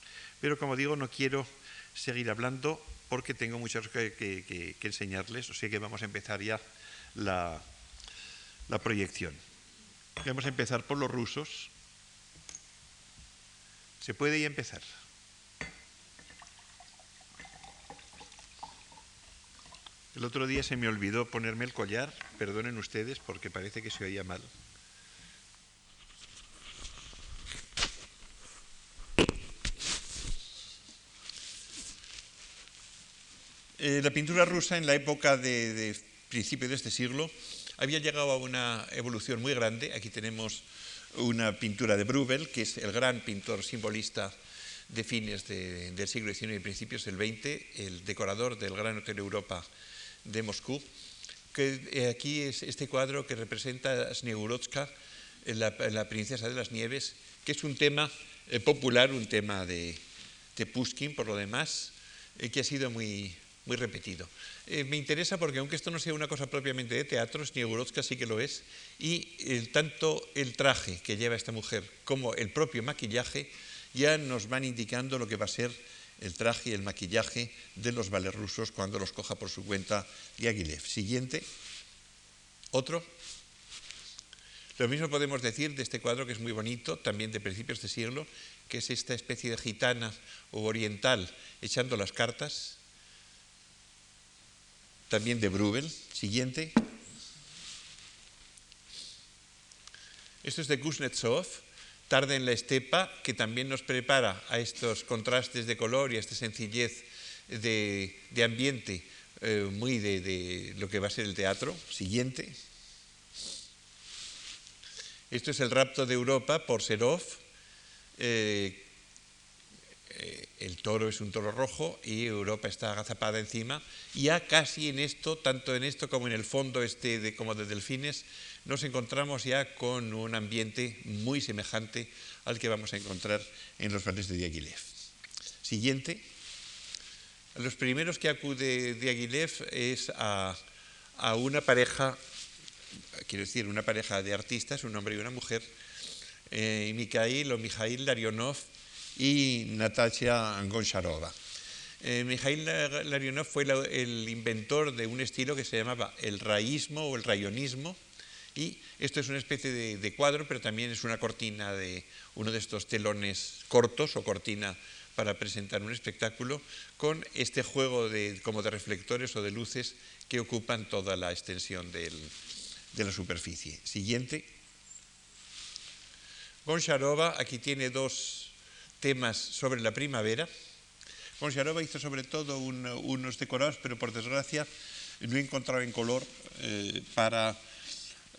Pero como digo, no quiero seguir hablando porque tengo muchas cosas que, enseñarles, o sea que vamos a empezar ya la, la proyección. Vamos a empezar por los rusos. Se puede ya empezar. El otro día se me olvidó ponerme el collar, perdonen ustedes porque parece que se oía mal. Eh, la pintura rusa en la época de, principio de este siglo había llegado a una evolución muy grande. Aquí tenemos una pintura de Brubel, que es el gran pintor simbolista de fines del siglo XIX y principios del XX, el decorador del Gran Hotel Europa de Moscú, que eh, aquí es este cuadro que representa a Snegurochka, la, princesa de las nieves, que es un tema eh, popular, un tema de, de, Pushkin, por lo demás, eh, que ha sido muy, muy repetido. Me interesa porque aunque esto no sea una cosa propiamente de teatro, Sniegurotzka sí que lo es, y el, tanto el traje que lleva esta mujer como el propio maquillaje ya nos van indicando lo que va a ser el traje y el maquillaje de los vales rusos cuando los coja por su cuenta Diaghilev. Siguiente. Otro. Lo mismo podemos decir de este cuadro que es muy bonito, también de principios de siglo, que es esta especie de gitana o oriental echando las cartas, también de Brubel. Siguiente. Esto es de Kuznetsov, Tarde en la estepa, que también nos prepara a estos contrastes de color y a esta sencillez de, ambiente eh, muy de, lo que va a ser el teatro. Siguiente. Esto es el rapto de Europa por Serov. Eh, eh, el toro es un toro rojo y Europa está agazapada encima. Ya casi en esto, tanto en esto como en el fondo este de, como de delfines, nos encontramos ya con un ambiente muy semejante al que vamos a encontrar en los ballets de Diaghilev. Siguiente. Los primeros que acude Diaghilev es a, una pareja, quiero decir, una pareja de artistas, un hombre y una mujer, eh, Mikhail o Mikhail Larionov y Natasha Goncharova. Eh, Mikhail Larionov fue el inventor de un estilo que se llamaba el raísmo o el rayonismo, y esto es una especie de, cuadro, pero también es una cortina de uno de estos telones cortos o cortina para presentar un espectáculo con este juego de, como de reflectores o de luces que ocupan toda la extensión de la superficie. Siguiente. Goncharova aquí tiene dos temas sobre la primavera. Goncharova hizo sobre todo unos decorados, pero por desgracia no he encontrado en color eh, para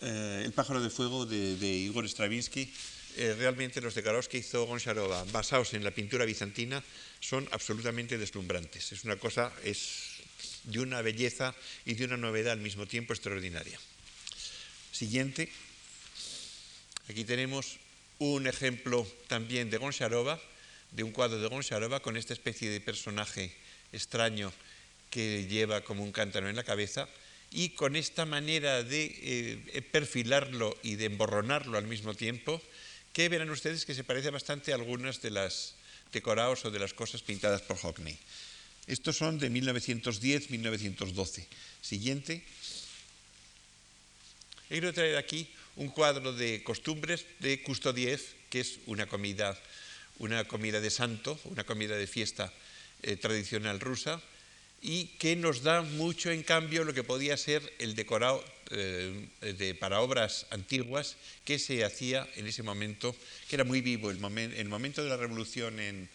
eh, el pájaro de fuego de, Igor Stravinsky. Eh, realmente los decorados que hizo Goncharova, basados en la pintura bizantina, son absolutamente deslumbrantes. Es una cosa, es de una belleza y de una novedad al mismo tiempo extraordinaria. Siguiente. Aquí tenemos un ejemplo también de Goncharova, de un cuadro de Goncharova con esta especie de personaje extraño que lleva como un cántaro en la cabeza y con esta manera de eh, perfilarlo y de emborronarlo al mismo tiempo, que verán ustedes que se parece bastante a algunas de las decorados o de las cosas pintadas por Hockney. Estos son de 1910-1912. Siguiente. Quiero traer aquí un cuadro de costumbres de Custodiev, que es una comida, una comida de santo, una comida de fiesta eh, tradicional rusa, y que nos da mucho en cambio lo que podía ser el decorado eh, de, para obras antiguas que se hacía en ese momento, que era muy vivo. El, momento de la revolución en,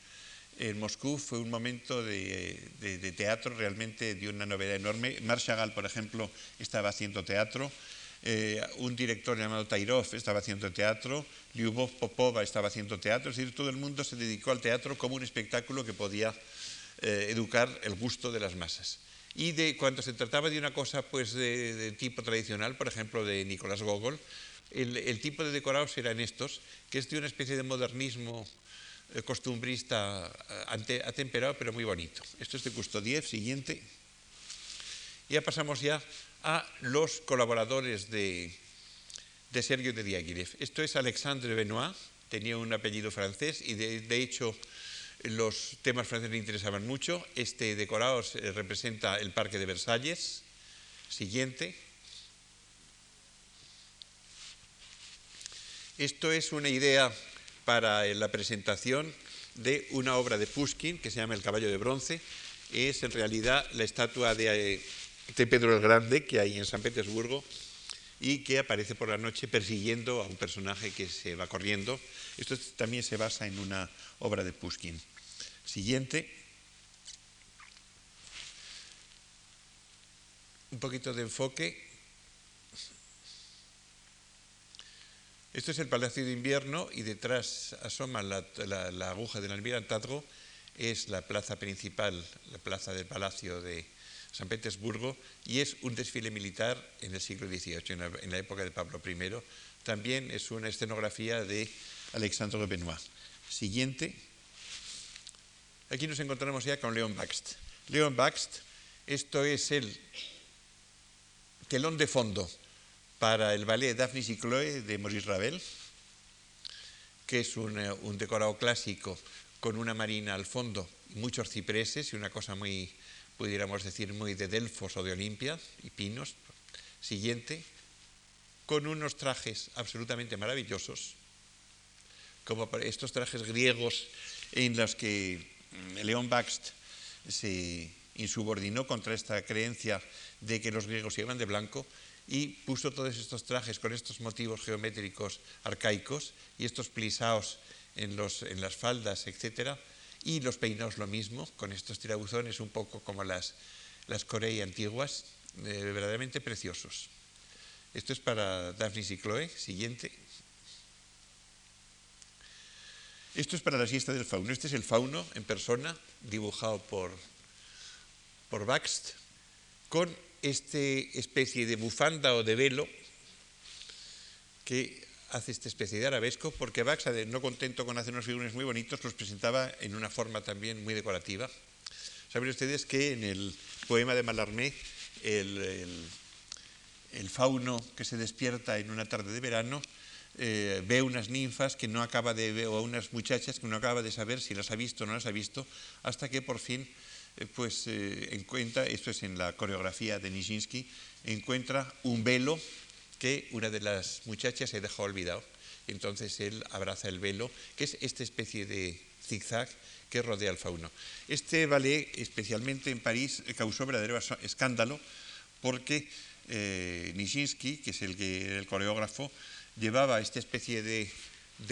en Moscú fue un momento de, de, teatro realmente de una novedad enorme. Marshall, por ejemplo, estaba haciendo teatro. Eh, un director llamado Tairov estaba haciendo teatro, Lyubov Popova estaba haciendo teatro, es decir, todo el mundo se dedicó al teatro como un espectáculo que podía eh, educar el gusto de las masas. Y de, cuando se trataba de una cosa pues, de, tipo tradicional, por ejemplo, de Nicolás Gogol, el, tipo de decorados eran estos, que es de una especie de modernismo eh, costumbrista atemperado, pero muy bonito. Esto es de Custodiev, siguiente. Ya pasamos ya a los colaboradores de, de Sergio de Diaghilev. Esto es Alexandre Benoit, tenía un apellido francés y de hecho los temas franceses le interesaban mucho. Este decorado representa el Parque de Versalles. Siguiente. Esto es una idea para la presentación de una obra de Pushkin que se llama El caballo de bronce. Es en realidad la estatua de, de Pedro el Grande que hay en San Petersburgo y que aparece por la noche persiguiendo a un personaje que se va corriendo. Esto también se basa en una obra de Pushkin. Siguiente. Un poquito de enfoque. Esto es el Palacio de Invierno y detrás asoma la, aguja del almirantazgo. Es la plaza principal, la plaza del Palacio de San Petersburgo y es un desfile militar en el siglo XVIII, en la, época de Pablo I. También es una escenografía de Alexandre Benoit. Siguiente. Aquí nos encontramos ya con Leon Baxt. Leon Baxt, esto es el telón de fondo para el ballet Daphne y Chloe de Maurice Ravel, que es un, eh, un, decorado clásico con una marina al fondo, muchos cipreses y una cosa muy, pudiéramos decir, muy de Delfos o de Olimpia y pinos. Siguiente, con unos trajes absolutamente maravillosos, como estos trajes griegos en los que León Baxt se, insubordinó contra esta creencia de que los griegos iban de blanco y puso todos estos trajes con estos motivos geométricos arcaicos y estos plisaos en, en las faldas, etc. Y los peinados lo mismo, con estos tirabuzones un poco como las, las Corey antiguas, eh, verdaderamente preciosos. Esto es para Daphnis y Chloe. Siguiente. Esto es para la siesta del fauno. Este es el fauno en persona, dibujado por, por Baxt, con esta especie de bufanda o de velo que hace esta especie de arabesco, porque Baxt, no contento con hacer unos figurones muy bonitos, los presentaba en una forma también muy decorativa. Saben ustedes que en el poema de Mallarmé, el, el fauno que se despierta en una tarde de verano eh, ve unas ninfas que no acaba de o unas muchachas que no acaba de saber si las ha visto o no las ha visto, hasta que por fin eh, pues eh, encuentra, esto es en la coreografía de Nijinsky, encuentra un velo que una de las muchachas se dejó olvidado. Entonces él abraza el velo, que es esta especie de zigzag que rodea al fauno. Este ballet, especialmente en París, causó verdadero escándalo porque Nijinsky, que es el, el coreógrafo, llevaba esta especie de,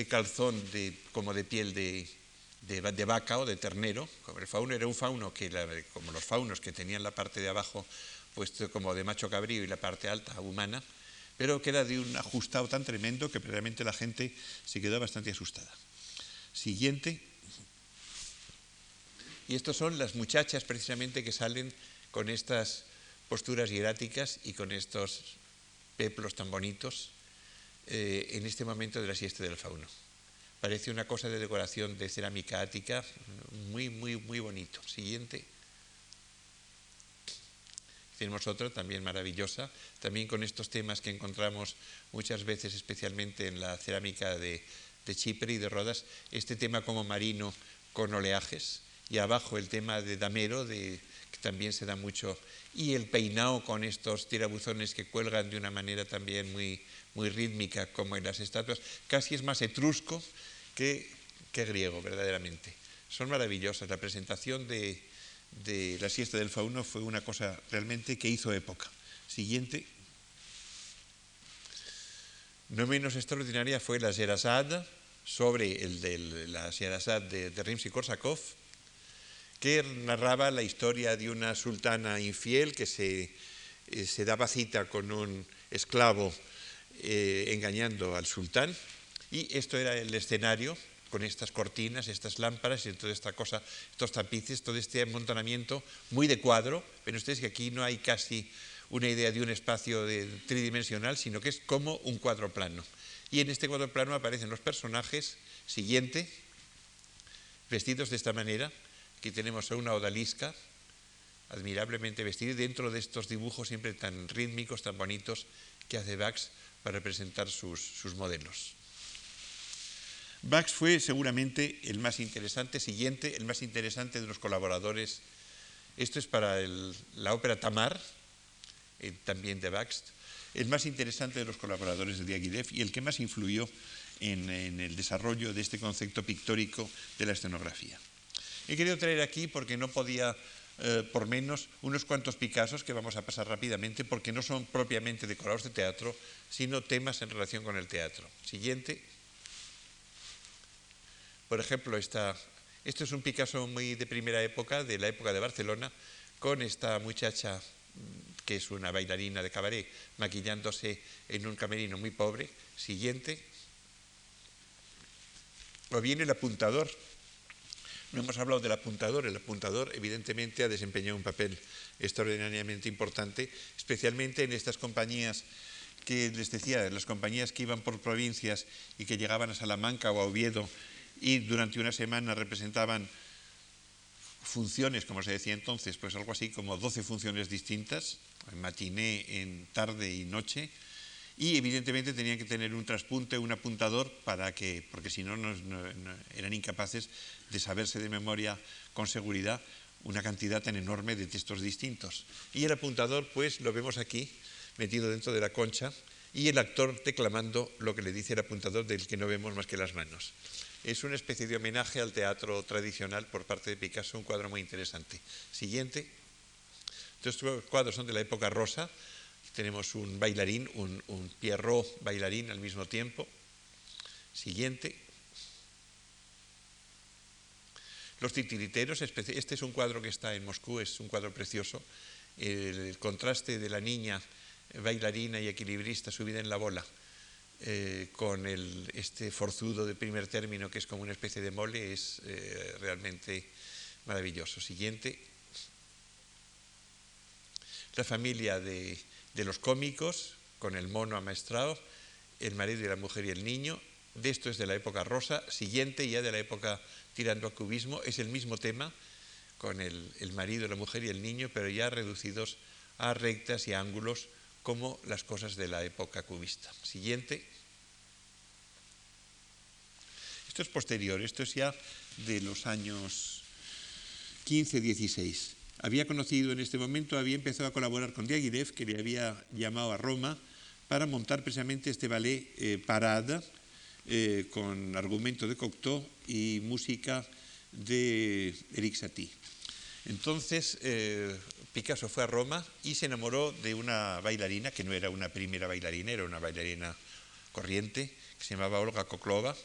calzón de, como de piel de, vaca o de ternero. El fauno era un fauno que, como los faunos que tenían la parte de abajo puesto como de macho cabrío y la parte alta humana, pero que era de un ajustado tan tremendo que realmente la gente se quedó bastante asustada. Siguiente. Y estas son las muchachas precisamente que salen con estas posturas hieráticas y con estos peplos tan bonitos eh, en este momento de la siesta del fauno. Parece una cosa de decoración de cerámica ática muy, muy, muy bonito. Siguiente. Tenemos otra también maravillosa, también con estos temas que encontramos muchas veces, especialmente en la cerámica de, Chipre y de Rodas, este tema como marino con oleajes, y abajo el tema de damero, que también se da mucho, y el peinado con estos tirabuzones que cuelgan de una manera también muy, muy rítmica como en las estatuas, casi es más etrusco que, griego, verdaderamente. Son maravillosas. La presentación de, la siesta del fauno fue una cosa realmente que hizo época. Siguiente. No menos extraordinaria fue la Sherazad sobre el de la Sherazad de, de Rimsky-Korsakov, que narraba la historia de una sultana infiel que se, eh, se daba cita con un esclavo eh, engañando al sultán. Y esto era el escenario con estas cortinas, estas lámparas y toda esta cosa, estos tapices, todo este amontonamiento muy de cuadro. Pero ustedes que aquí no hay casi una idea de un espacio tridimensional, sino que es como un cuadro plano. Y en este cuadro plano aparecen los personajes, siguiente, vestidos de esta manera. Aquí tenemos a una odalisca, admirablemente vestida, dentro de estos dibujos siempre tan rítmicos, tan bonitos que hace Bax para representar sus, modelos. Bax fue seguramente el más interesante, siguiente, el más interesante de los colaboradores. Esto es para la ópera Tamar, eh, también de Bax, el más interesante de los colaboradores de Diaghilev y el que más influyó en, el desarrollo de este concepto pictórico de la escenografía. He querido traer aquí porque no podía eh, por menos unos cuantos Picassos que vamos a pasar rápidamente porque no son propiamente decorados de teatro, sino temas en relación con el teatro. Siguiente. Por ejemplo, esta, esto es un Picasso muy de primera época, de la época de Barcelona, con esta muchacha mm, que es una bailarina de cabaret, maquillándose en un camerino muy pobre. Siguiente. O viene el apuntador, no hemos hablado del apuntador. El apuntador, evidentemente, ha desempeñado un papel extraordinariamente importante, especialmente en estas compañías que les decía, las compañías que iban por provincias y que llegaban a Salamanca o a Oviedo y durante una semana representaban funciones, como se decía entonces, pues algo así como 12 funciones distintas, en matiné, en tarde y noche, y evidentemente tenían que tener un traspunte, un apuntador, para que, porque si no, no, eran incapaces de saberse de memoria con seguridad una cantidad tan enorme de textos distintos. Y el apuntador, pues lo vemos aquí, metido dentro de la concha, y el actor declamando lo que le dice el apuntador del que no vemos más que las manos. Es una especie de homenaje al teatro tradicional por parte de Picasso, un cuadro muy interesante. Siguiente. Estos cuadros son de la época rosa. Tenemos un bailarín, un, un Pierrot bailarín al mismo tiempo. Siguiente. Los titiriteros, este es un cuadro que está en Moscú, es un cuadro precioso. El, contraste de la niña bailarina y equilibrista subida en la bola eh, con este forzudo de primer término que es como una especie de mole es eh, realmente maravilloso. Siguiente. La familia de, los cómicos con el mono amaestrado, el marido y la mujer y el niño. De esto es de la época rosa. Siguiente ya de la época tirando a cubismo, es el mismo tema con el, marido, la mujer y el niño, pero ya reducidos a rectas y ángulos como las cosas de la época cubista. Siguiente. Esto es posterior, esto es ya de los años 15-16. Había conocido en este momento, había empezado a colaborar con Diaghilev, que le había llamado a Roma para montar precisamente este ballet eh, Parada, eh, con argumento de Cocteau y música de Eric Satie. Entonces eh, Picasso fue a Roma y se enamoró de una bailarina, que no era una primera bailarina, era una bailarina corriente, que se llamaba Olga Koklova,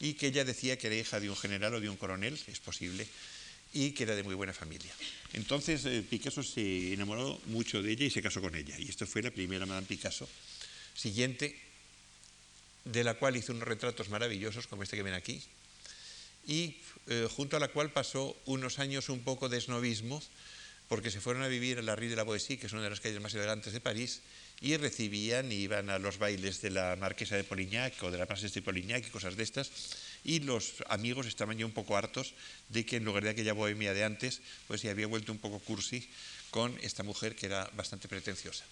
y que ella decía que era hija de un general o de un coronel, es posible, y que era de muy buena familia. Entonces eh, Picasso se enamoró mucho de ella y se casó con ella. Y esto fue la primera Madame Picasso. Siguiente, de la cual hizo unos retratos maravillosos, como este que ven aquí, y eh, junto a la cual pasó unos años un poco de esnovismo, porque se fueron a vivir a la Rue de la Boétie, que es una de las calles más elegantes de París, y recibían y iban a los bailes de la marquesa de Polignac o de la Princesa de Polignac y cosas de estas, y los amigos estaban ya un poco hartos de que en lugar de aquella bohemia de antes, pues se había vuelto un poco cursi con esta mujer que era bastante pretenciosa.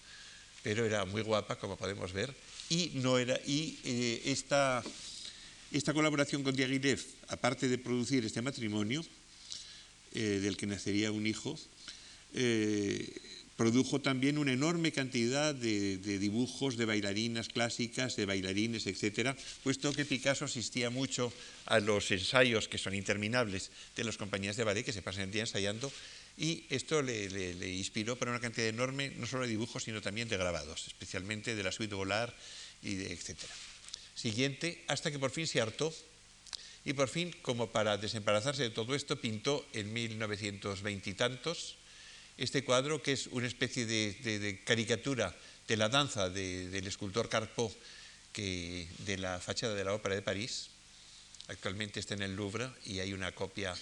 Pero era muy guapa, como podemos ver, y, no era, y eh, esta, esta, colaboración con Diaghilev, aparte de producir este matrimonio, eh, del que nacería un hijo, eh, produjo también una enorme cantidad de, dibujos de bailarinas clásicas, de bailarines, etc., puesto que Picasso asistía mucho a los ensayos, que son interminables, de las compañías de ballet, que se pasan el día ensayando, y esto le, inspiró para una cantidad enorme, no solo de dibujos, sino también de grabados, especialmente de la suite volar y de etcétera. Siguiente, hasta que por fin se hartó y por fin, como para desembarazarse de todo esto, pintó en 1920 y tantos este cuadro que es una especie de, caricatura de la danza del escultor Carpo de la fachada de la Ópera de París. Actualmente está en el Louvre y hay una copia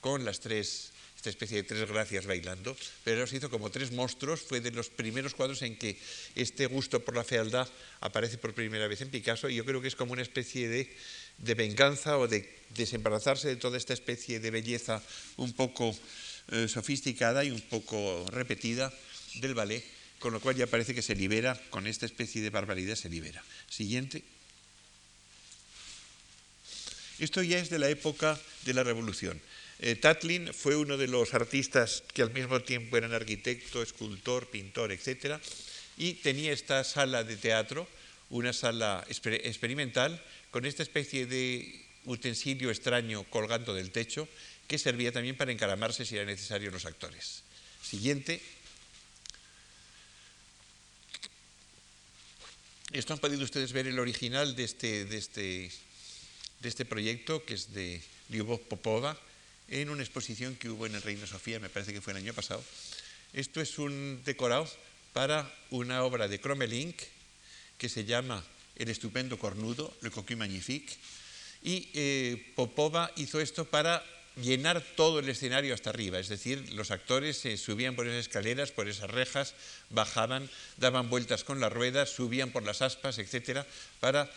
con las tres esta especie de tres gracias bailando, pero se hizo como tres monstruos, fue de los primeros cuadros en que este gusto por la fealdad aparece por primera vez en Picasso y yo creo que es como una especie de, venganza o de desembarazarse de toda esta especie de belleza un poco eh, sofisticada y un poco repetida del ballet, con lo cual ya parece que se libera, con esta especie de barbaridad se libera. Siguiente. Esto ya es de la época de la Revolución. Eh, Tatlin fue uno de los artistas que al mismo tiempo eran arquitecto, escultor, pintor, etc. Y tenía esta sala de teatro, una sala experimental, con esta especie de utensilio extraño colgando del techo, que servía también para encaramarse si era necesario los actores. Siguiente. Esto han podido ustedes ver el original de este, de este, de este proyecto, que es de Lyubov Popova, en una exposición que hubo en el Reina Sofía, me parece que fue el año pasado. Esto es un decorado para una obra de Cromelink que se llama El estupendo cornudo, Le Coquille Magnifique, y eh, Popova hizo esto para llenar todo el escenario hasta arriba, es decir, los actores se subían por esas escaleras, por esas rejas, bajaban, daban vueltas con las ruedas, subían por las aspas, etcétera, para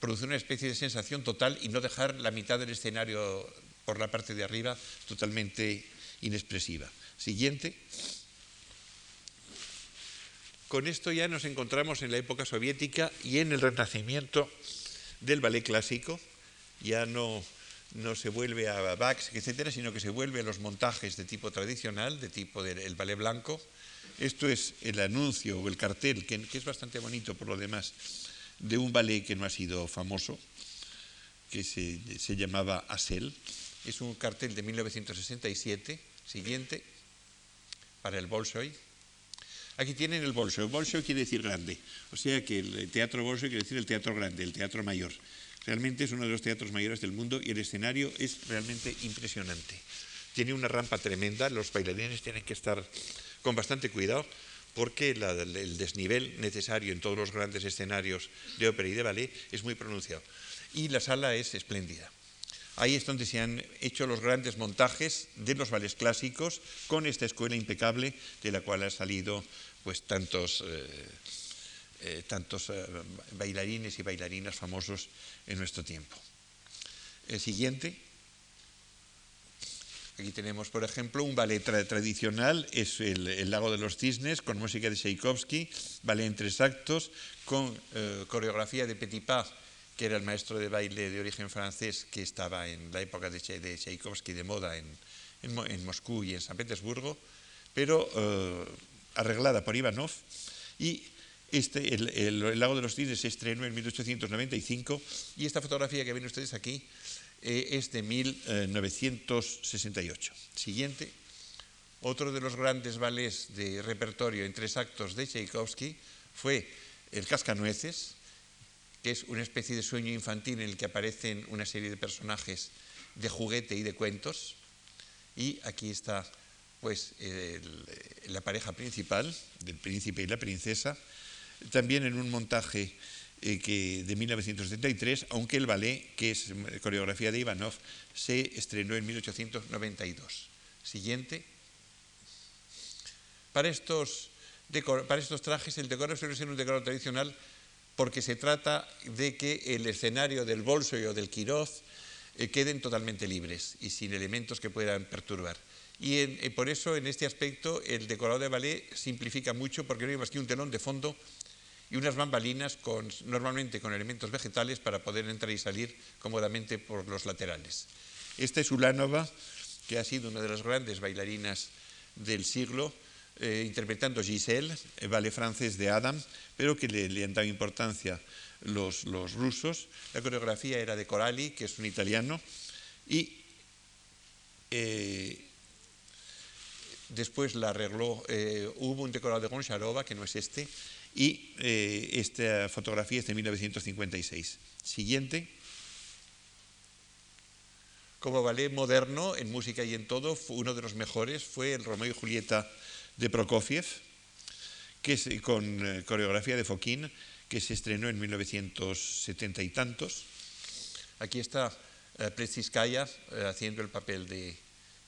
producir una especie de sensación total y no dejar la mitad del escenario por la parte de arriba totalmente inexpresiva. Siguiente. Con esto ya nos encontramos en la época soviética y en el renacimiento del ballet clásico. Ya no, no se vuelve a Bax, etcétera, sino que se vuelve a los montajes de tipo tradicional, de tipo del ballet blanco. Esto es el anuncio o el cartel, que, que, es bastante bonito por lo demás, de un ballet que no ha sido famoso, que se, se llamaba Asel es un cartel de 1967, siguiente, para el Bolshoi. Aquí tienen el Bolshoi. Bolshoi quiere decir grande. O sea que el teatro Bolshoi quiere decir el teatro grande, el teatro mayor. Realmente es uno de los teatros mayores del mundo y el escenario es realmente impresionante. Tiene una rampa tremenda, los bailarines tienen que estar con bastante cuidado porque el desnivel necesario en todos los grandes escenarios de ópera y de ballet es muy pronunciado. Y la sala es espléndida. Ahí es donde se han hecho los grandes montajes de los ballets clásicos con esta escuela impecable de la cual han salido pues tantos, eh, eh, tantos eh, bailarines y bailarinas famosos en nuestro tiempo. El siguiente. Aquí tenemos, por ejemplo, un ballet tradicional, es el, Lago de los Cisnes, con música de Tchaikovsky, ballet en tres actos, con coreografía de Petit Pas que era el maestro de baile de origen francés que estaba en la época de, Tchaikovsky de moda en, Moscú y en San Petersburgo, pero eh, arreglada por Ivanov. Y este, el, Lago de los Cisnes se estrenó en 1895 y esta fotografía que ven ustedes aquí eh, es de 1968. Siguiente. Otro de los grandes ballets de repertorio en tres actos de Tchaikovsky fue el Cascanueces, que es una especie de sueño infantil en el que aparecen una serie de personajes de juguete y de cuentos. Y aquí está pues la pareja principal del príncipe y la princesa, también en un montaje eh, que, de 1973, aunque el ballet, que es coreografía de Ivanov, se estrenó en 1892. Siguiente. Para estos, para estos trajes el decoro suele ser un decoro tradicional porque se trata de que el escenario del bolso o del quiroz eh, queden totalmente libres y sin elementos que puedan perturbar. Y eh, por eso, en este aspecto, el decorado de ballet simplifica mucho porque no hay más que un telón de fondo y unas bambalinas con, normalmente con elementos vegetales para poder entrar y salir cómodamente por los laterales. Esta es Ulanova, que ha sido una de las grandes bailarinas del siglo, eh, interpretando Giselle, el ballet francés de Adam, pero que le, han dado importancia los, rusos. La coreografía era de Corali, que es un italiano, y eh, después la arregló, eh, hubo un decorado de Goncharova, que no es este, y esta fotografía es de 1956. Siguiente. Como ballet moderno, en música y en todo, uno de los mejores fue el Romeo y Julieta de Prokofiev, que es con eh, coreografía de Foquín, que se estrenó en 1970 y tantos. Aquí está eh, eh, haciendo el papel de,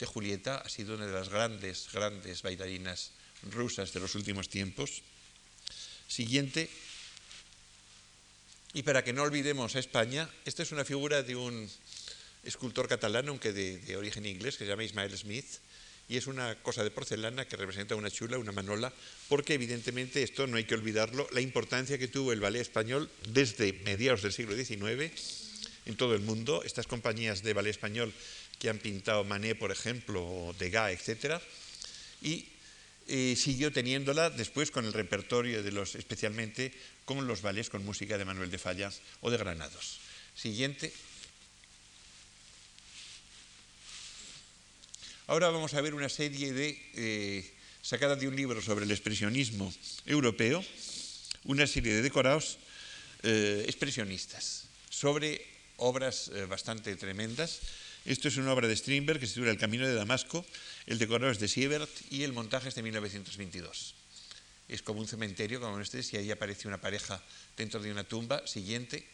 Julieta, ha sido una de las grandes, grandes bailarinas rusas de los últimos tiempos. Siguiente. Y para que no olvidemos a España, esta es una figura de un escultor catalán, aunque de, origen inglés, que se llama Ismael Smith, y es una cosa de porcelana que representa una chula, una manola, porque evidentemente esto no hay que olvidarlo, la importancia que tuvo el ballet español desde mediados del siglo XIX en todo el mundo. Estas compañías de ballet español que han pintado Manet, por ejemplo, o Degas, etc. Y eh, siguió teniéndola después con el repertorio de los, especialmente con los ballets con música de Manuel de Falla o de Granados. Siguiente. Ahora vamos a ver una serie de, eh, sacada de un libro sobre el expresionismo europeo, una serie de decorados eh, expresionistas sobre obras eh, bastante tremendas. Esto es una obra de Strindberg que se titula El Camino de Damasco, el decorado es de Siebert y el montaje es de 1922. Es como un cementerio, como ustedes, y ahí aparece una pareja dentro de una tumba. Siguiente.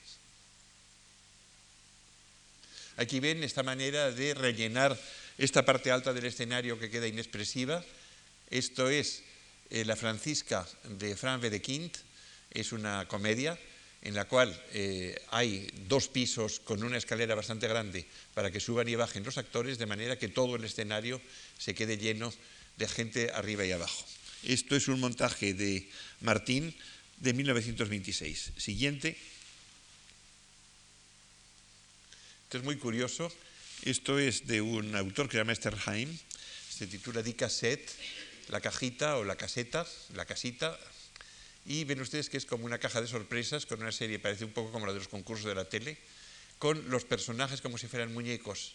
Aquí ven esta manera de rellenar esta parte alta del escenario que queda inexpresiva. Esto es eh, La Francisca de Fran Wedekind, es una comedia en la cual eh, hay dos pisos con una escalera bastante grande para que suban y bajen los actores, de manera que todo el escenario se quede lleno de gente arriba y abajo. Esto es un montaje de Martín de 1926. Siguiente. Esto es muy curioso. Esto es de un autor que se llama Sterheim, se titula Die Cassette, la cajita o la caseta, la casita, y ven ustedes que es como una caja de sorpresas con una serie, parece un poco como la de los concursos de la tele, con los personajes como si fueran muñecos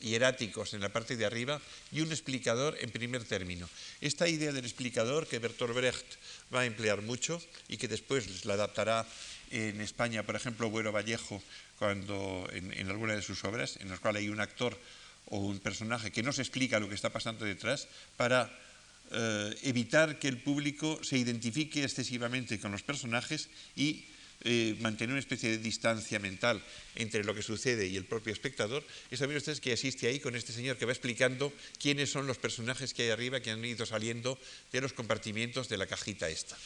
hieráticos en la parte de arriba y un explicador en primer término. Esta idea del explicador que Bertolt Brecht va a emplear mucho y que después la adaptará en España, por ejemplo, Güero Vallejo, cuando en, alguna de sus obras, en las cuales hay un actor o un personaje que no se explica lo que está pasando detrás para eh, evitar que el público se identifique excesivamente con los personajes y eh, mantener una especie de distancia mental entre lo que sucede y el propio espectador, es saber ustedes que asiste ahí con este señor que va explicando quiénes son los personajes que hay arriba que han ido saliendo de los compartimientos de la cajita esta.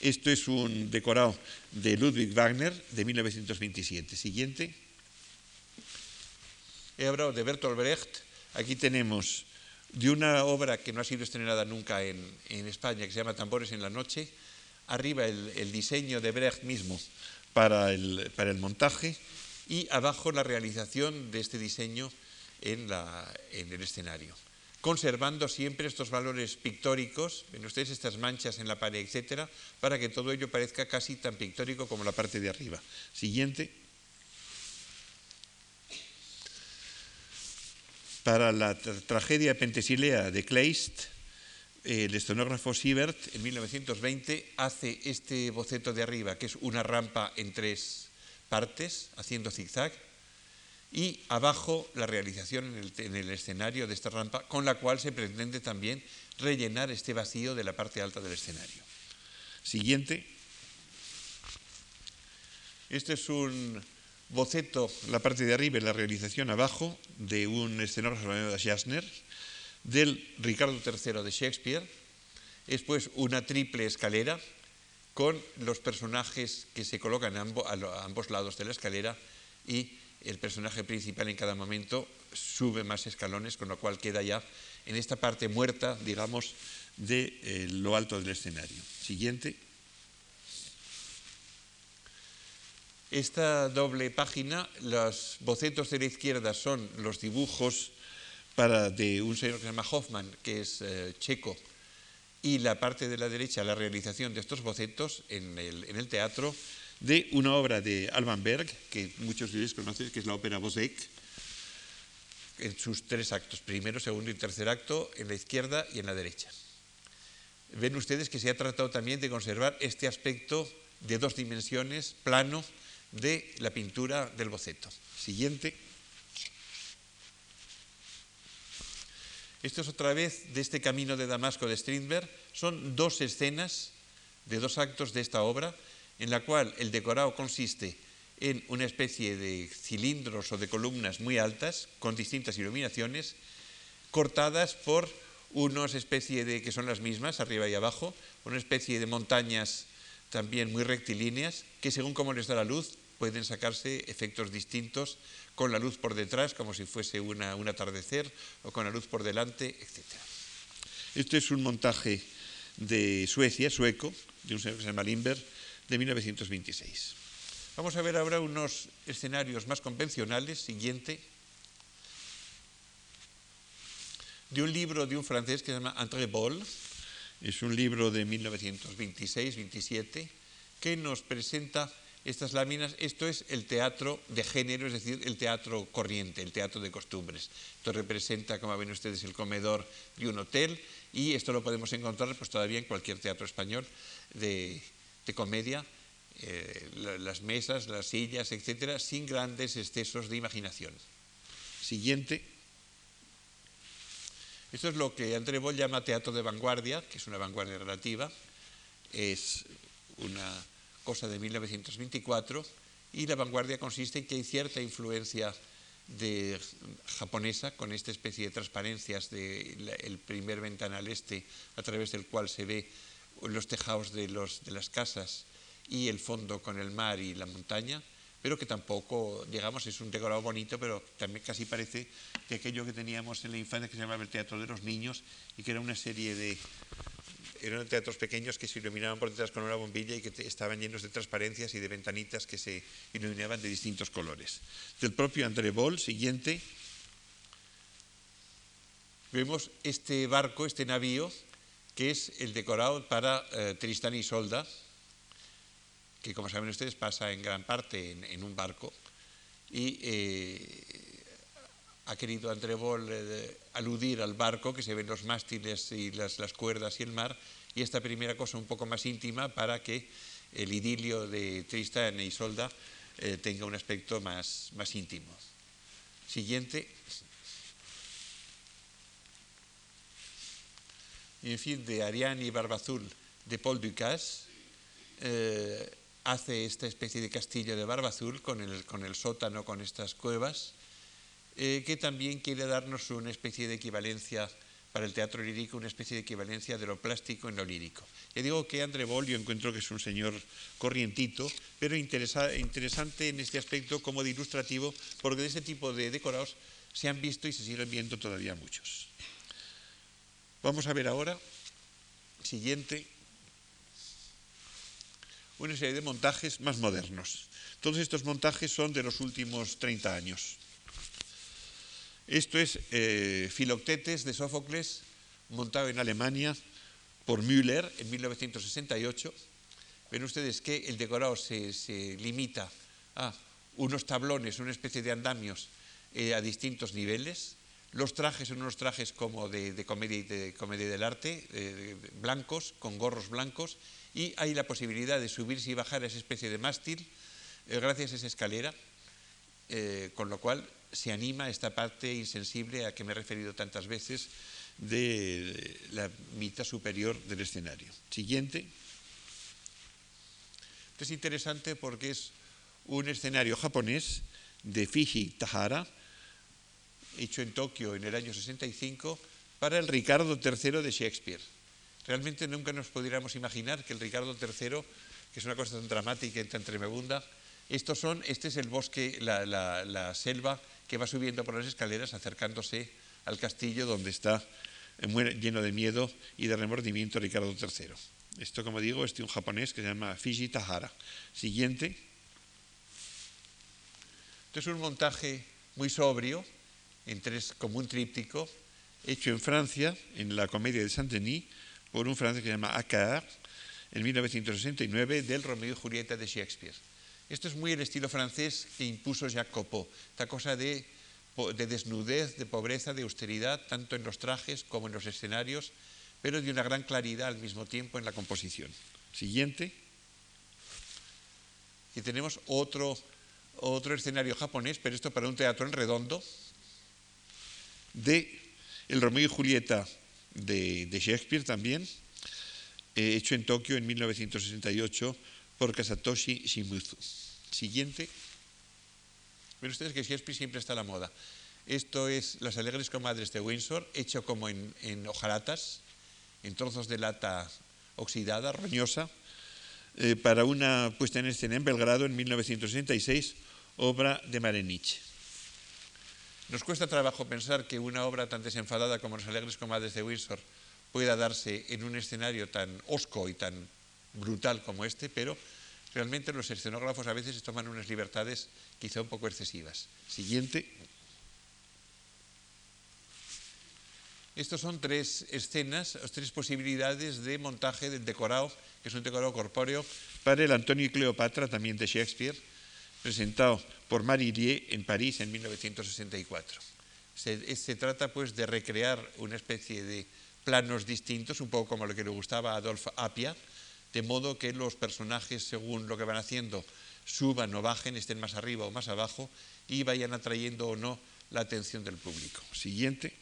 Esto es un decorado de Ludwig Wagner de 1927. Siguiente. He hablado de Bertolt Brecht. Aquí tenemos de una obra que no ha sido estrenada nunca en, en España, que se llama Tambores en la Noche, arriba el, diseño de Brecht mismo para el, montaje y abajo la realización de este diseño en, el escenario conservando siempre estos valores pictóricos, ven ustedes estas manchas en la pared, etcétera, para que todo ello parezca casi tan pictórico como la parte de arriba. Siguiente. Para la tragedia pentesilea de Kleist, el escenógrafo Siebert en 1920 hace este boceto de arriba, que es una rampa en tres partes, haciendo zigzag, y abajo la realización en el, escenario de esta rampa, con la cual se pretende también rellenar este vacío de la parte alta del escenario. Siguiente. Este es un boceto, la parte de arriba y la realización abajo, de un escenógrafo llamado Jasner, del Ricardo III de Shakespeare. Es pues una triple escalera con los personajes que se colocan a, ambos lados de la escalera y el personaje principal en cada momento sube más escalones, con lo cual queda ya en esta parte muerta, digamos, de eh, lo alto del escenario. Siguiente. Esta doble página, los bocetos de la izquierda son los dibujos para, de un señor que se llama Hoffman, que es eh, checo, y la parte de la derecha, la realización de estos bocetos en el, teatro de una obra de Alban Berg, que muchos de ustedes conocen, que es la ópera Bosek, en sus tres actos, primero, segundo y tercer acto, en la izquierda y en la derecha. Ven ustedes que se ha tratado también de conservar este aspecto de dos dimensiones, plano, de la pintura del boceto. Siguiente. Esto es otra vez de este camino de Damasco de Strindberg. Son dos escenas de dos actos de esta obra, en la cual el decorado consiste en una especie de cilindros o de columnas muy altas, con distintas iluminaciones, cortadas por unas especie de, que son las mismas, arriba y abajo, una especie de montañas también muy rectilíneas, que según cómo les da la luz, pueden sacarse efectos distintos con la luz por detrás, como si fuese un atardecer, o con la luz por delante, etc. Este es un montaje de Suecia, sueco, de un señor que se llama Lindbergh, de 1926. Vamos a ver ahora unos escenarios más convencionales. Siguiente. De un libro de un francés que se llama André Boll. Es un libro de 1926-27 que nos presenta estas láminas, esto es el teatro de género, es decir, el teatro corriente, el teatro de costumbres. Esto representa, como ven ustedes, el comedor de un hotel y esto lo podemos encontrar pues, todavía en cualquier teatro español de, comedia, eh, las mesas, las sillas, etcétera, sin grandes excesos de imaginación. Siguiente. Esto es lo que André Boll llama teatro de vanguardia, que es una vanguardia relativa. Es una cosa de 1924, y la vanguardia consiste en que hay cierta influencia de, japonesa con esta especie de transparencias del primer ventanal este a través del cual se ve los tejados de, los, de las casas y el fondo con el mar y la montaña, pero que tampoco, digamos, es un decorado bonito, pero también casi parece de aquello que teníamos en la infancia que se llamaba el Teatro de los Niños y que era una serie de, eran teatros pequeños que se iluminaban por detrás con una bombilla y que estaban llenos de transparencias y de ventanitas que se iluminaban de distintos colores. Del propio André Boll, siguiente, vemos este barco, este navío, que es el decorado para eh, Tristán y Solda, que como saben ustedes pasa en gran parte en, un barco, y eh, ha querido André Boll aludir al barco, que se ven los mástiles y las, cuerdas y el mar, y esta primera cosa un poco más íntima para que el idilio de Tristán e Isolda tenga un aspecto más, más íntimo. Siguiente. En fin, de Ariane y Barbazul de Paul Ducasse, eh, hace esta especie de castillo de Barbazul con el, con el sótano, con estas cuevas, eh, que también quiere darnos una especie de equivalencia para el teatro lírico, una especie de equivalencia de lo plástico en lo lírico. Ya digo que André Boll yo encuentro que es un señor corrientito, pero interesante en este aspecto como de ilustrativo, porque de ese tipo de decorados se han visto y se siguen viendo todavía muchos. Vamos a ver ahora, siguiente, una serie de montajes más modernos. Todos estos montajes son de los últimos 30 años. Esto es eh, Filoctetes de Sófocles, montado en Alemania por Müller en 1968. Ven ustedes que el decorado se, limita a unos tablones, una especie de andamios eh, a distintos niveles. Los trajes son unos trajes como de, comedia, de comedia del arte, eh, blancos, con gorros blancos, y hay la posibilidad de subirse y bajar a esa especie de mástil eh, gracias a esa escalera, eh, con lo cual se anima esta parte insensible a que me he referido tantas veces de la mitad superior del escenario. Siguiente. Esto es interesante porque es un escenario japonés de Fiji Tahara, hecho en Tokio en el año 65 para el Ricardo III de Shakespeare. Realmente nunca nos pudiéramos imaginar que el Ricardo III, que es una cosa tan dramática y tan tremenda, estos son, este es el bosque, la, selva que va subiendo por las escaleras acercándose al castillo donde está lleno de miedo y de remordimiento Ricardo III. Esto, como digo, es de un japonés que se llama Fiji Tahara. Siguiente. Esto es un montaje muy sobrio, en tres, como un tríptico, hecho en Francia, en la comedia de Saint-Denis, por un francés que se llama Accard, en 1969, del Romeo y Julieta de Shakespeare. Esto es muy el estilo francés que impuso Copeau, esta cosa de, de desnudez, de pobreza, de austeridad, tanto en los trajes como en los escenarios, pero de una gran claridad al mismo tiempo en la composición. Siguiente. Y tenemos otro, otro escenario japonés, pero esto para un teatro en redondo, de El Romeo y Julieta de, Shakespeare también, eh, hecho en Tokio en 1968 por Kasatoshi Shimizu. Siguiente. Ven ustedes que Shakespeare siempre está a la moda. Esto es Las Alegres Comadres de Windsor, hecho como en, en hojalatas, en trozos de lata oxidada, roñosa, eh, para una puesta en escena en Belgrado en 1966, obra de Marenich. Nos cuesta trabajo pensar que una obra tan desenfadada como Los Alegres Comadres de Windsor pueda darse en un escenario tan osco y tan brutal como este, pero realmente los escenógrafos a veces toman unas libertades quizá un poco excesivas. Siguiente. Estas son tres escenas, tres posibilidades de montaje del decorado, que es un decorado corpóreo, para el Antonio y Cleopatra, también de Shakespeare, presentado por Marillier en París en 1964. Se, trata pues de recrear una especie de planos distintos, un poco como lo que le gustaba a Adolphe Apia, de modo que los personajes, según lo que van haciendo, suban o bajen, estén más arriba o más abajo y vayan atrayendo o no la atención del público. Siguiente.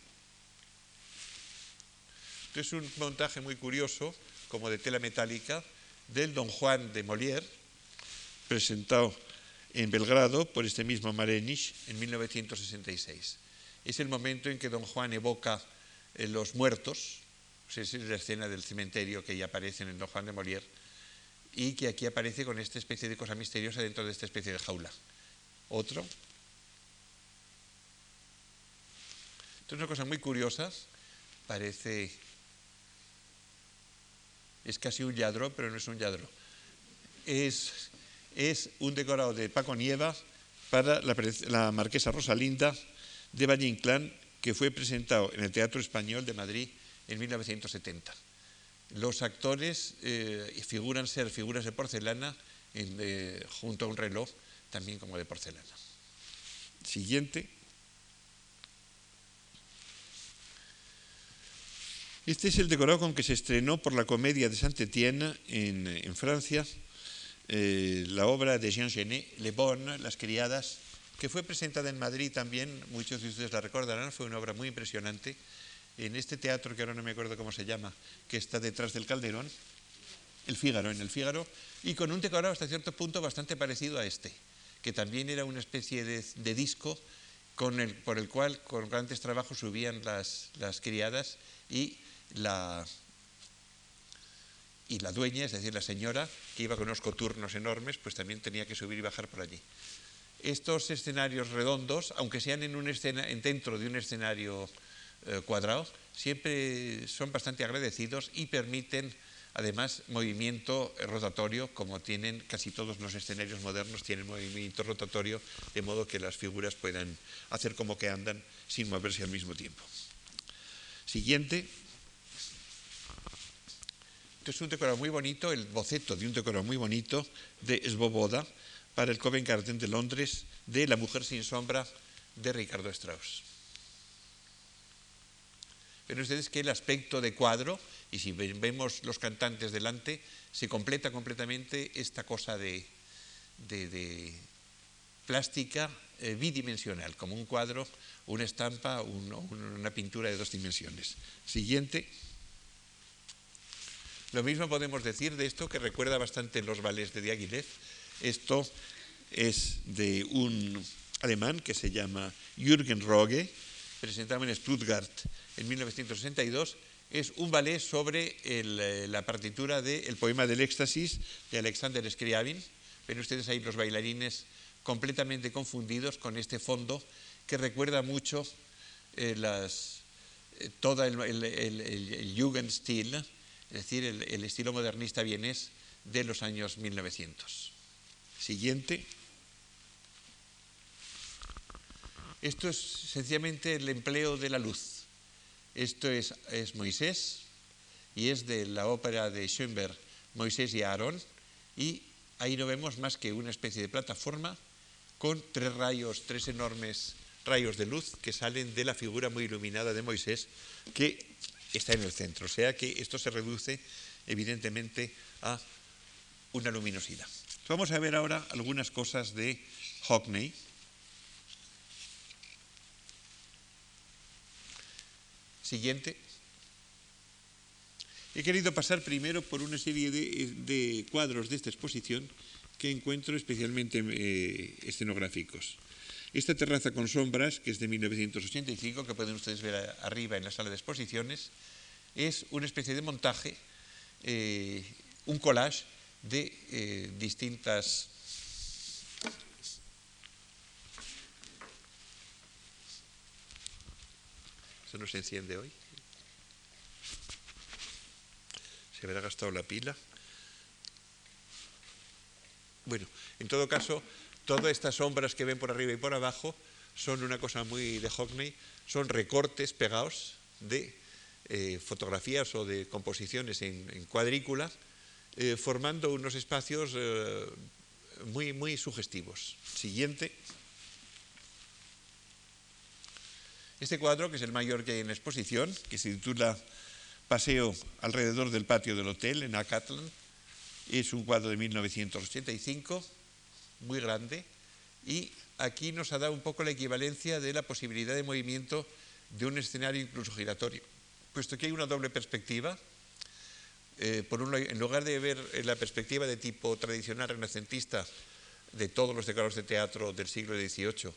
Es un montaje muy curioso, como de tela metálica, del Don Juan de Molière, presentado en Belgrado por este mismo Marenich en 1966. Es el momento en que don Juan evoca eh, los muertos, es la escena del cementerio que ya aparece en el Don Juan de Molière, y que aquí aparece con esta especie de cosa misteriosa dentro de esta especie de jaula. Otro. Esto es una cosa muy curiosa, parece... Es casi un yadro, pero no es un yadro. Es es un decorado de Paco Nievas para la, marquesa Rosalinda de Valle Inclán, que fue presentado en el Teatro Español de Madrid en 1970. Los actores eh, figuran ser figuras de porcelana eh, junto a un reloj también como de porcelana. Siguiente. Este es el decorado con que se estrenó por la comedia de Saint-Étienne en Francia eh, la obra de Jean Genet, Le Bon, Las Criadas, que fue presentada en Madrid también, muchos de ustedes la recordarán, fue una obra muy impresionante, en este teatro que ahora no me acuerdo cómo se llama, que está detrás del Calderón, el Fígaro, en el Fígaro, y con un decorado hasta cierto punto bastante parecido a este, que también era una especie de, de disco con el, por el cual con grandes trabajos subían las, las criadas y la, y la dueña, es decir, la señora, que iba con unos coturnos enormes, pues también tenía que subir y bajar por allí. Estos escenarios redondos, aunque sean en un escena, en dentro de un escenario eh, cuadrado, siempre son bastante agradecidos y permiten además movimiento rotatorio, como tienen casi todos los escenarios modernos, tienen movimiento rotatorio, de modo que las figuras puedan hacer como que andan sin moverse al mismo tiempo. Siguiente. Esto es un decorado muy bonito, el boceto de un decorado muy bonito de Svoboda para el Covent Garden de Londres de La mujer sin sombra de Ricardo Strauss. Ven ustedes que el aspecto de cuadro, y si vemos los cantantes delante, se completa completamente esta cosa de, de, plástica eh, bidimensional, como un cuadro, una estampa, un, una pintura de dos dimensiones. Siguiente. Lo mismo podemos decir de esto que recuerda bastante los ballets de Diaghilev. Esto es de un alemán que se llama Jürgen Roge, presentado en Stuttgart en 1962, es un ballet sobre eh, la partitura del de poema del éxtasis de Alexander Scriabin. Ven ustedes ahí los bailarines completamente confundidos con este fondo que recuerda mucho eh, eh, todo el, el, Jugendstil, es decir, el, estilo modernista vienés de los años 1900. Siguiente. Esto es sencillamente el empleo de la luz. Esto es, Moisés y es de la ópera de Schoenberg, Moisés y Aarón, y ahí no vemos más que una especie de plataforma con tres rayos, tres enormes rayos de luz que salen de la figura muy iluminada de Moisés que está en el centro. O sea que esto se reduce evidentemente a una luminosidad. Vamos a ver ahora algunas cosas de Hockney. Siguiente. He querido pasar primero por una serie de, cuadros de esta exposición que encuentro especialmente eh, escenográficos. Esta terraza con sombras, que es de 1985, que pueden ustedes ver arriba en la sala de exposiciones, es una especie de montaje, eh, un collage de eh, distintas ¿Eso no se enciende hoy? ¿Se habrá gastado la pila? Bueno, en todo caso, todas estas sombras que ven por arriba y por abajo son una cosa muy de Hockney, son recortes pegados de eh, fotografías o de composiciones en, en eh, formando unos espacios eh, muy, muy sugestivos. Siguiente. Este cuadro, que es el mayor que hay en la exposición, que se titula Paseo alrededor del patio del hotel en Acatlán, es un cuadro de 1985, muy grande, y aquí nos ha dado un poco la equivalencia de la posibilidad de movimiento de un escenario incluso giratorio, puesto que hay una doble perspectiva. Eh, en lugar de ver la perspectiva de tipo tradicional renacentista de todos los decorados de teatro del siglo XVIII,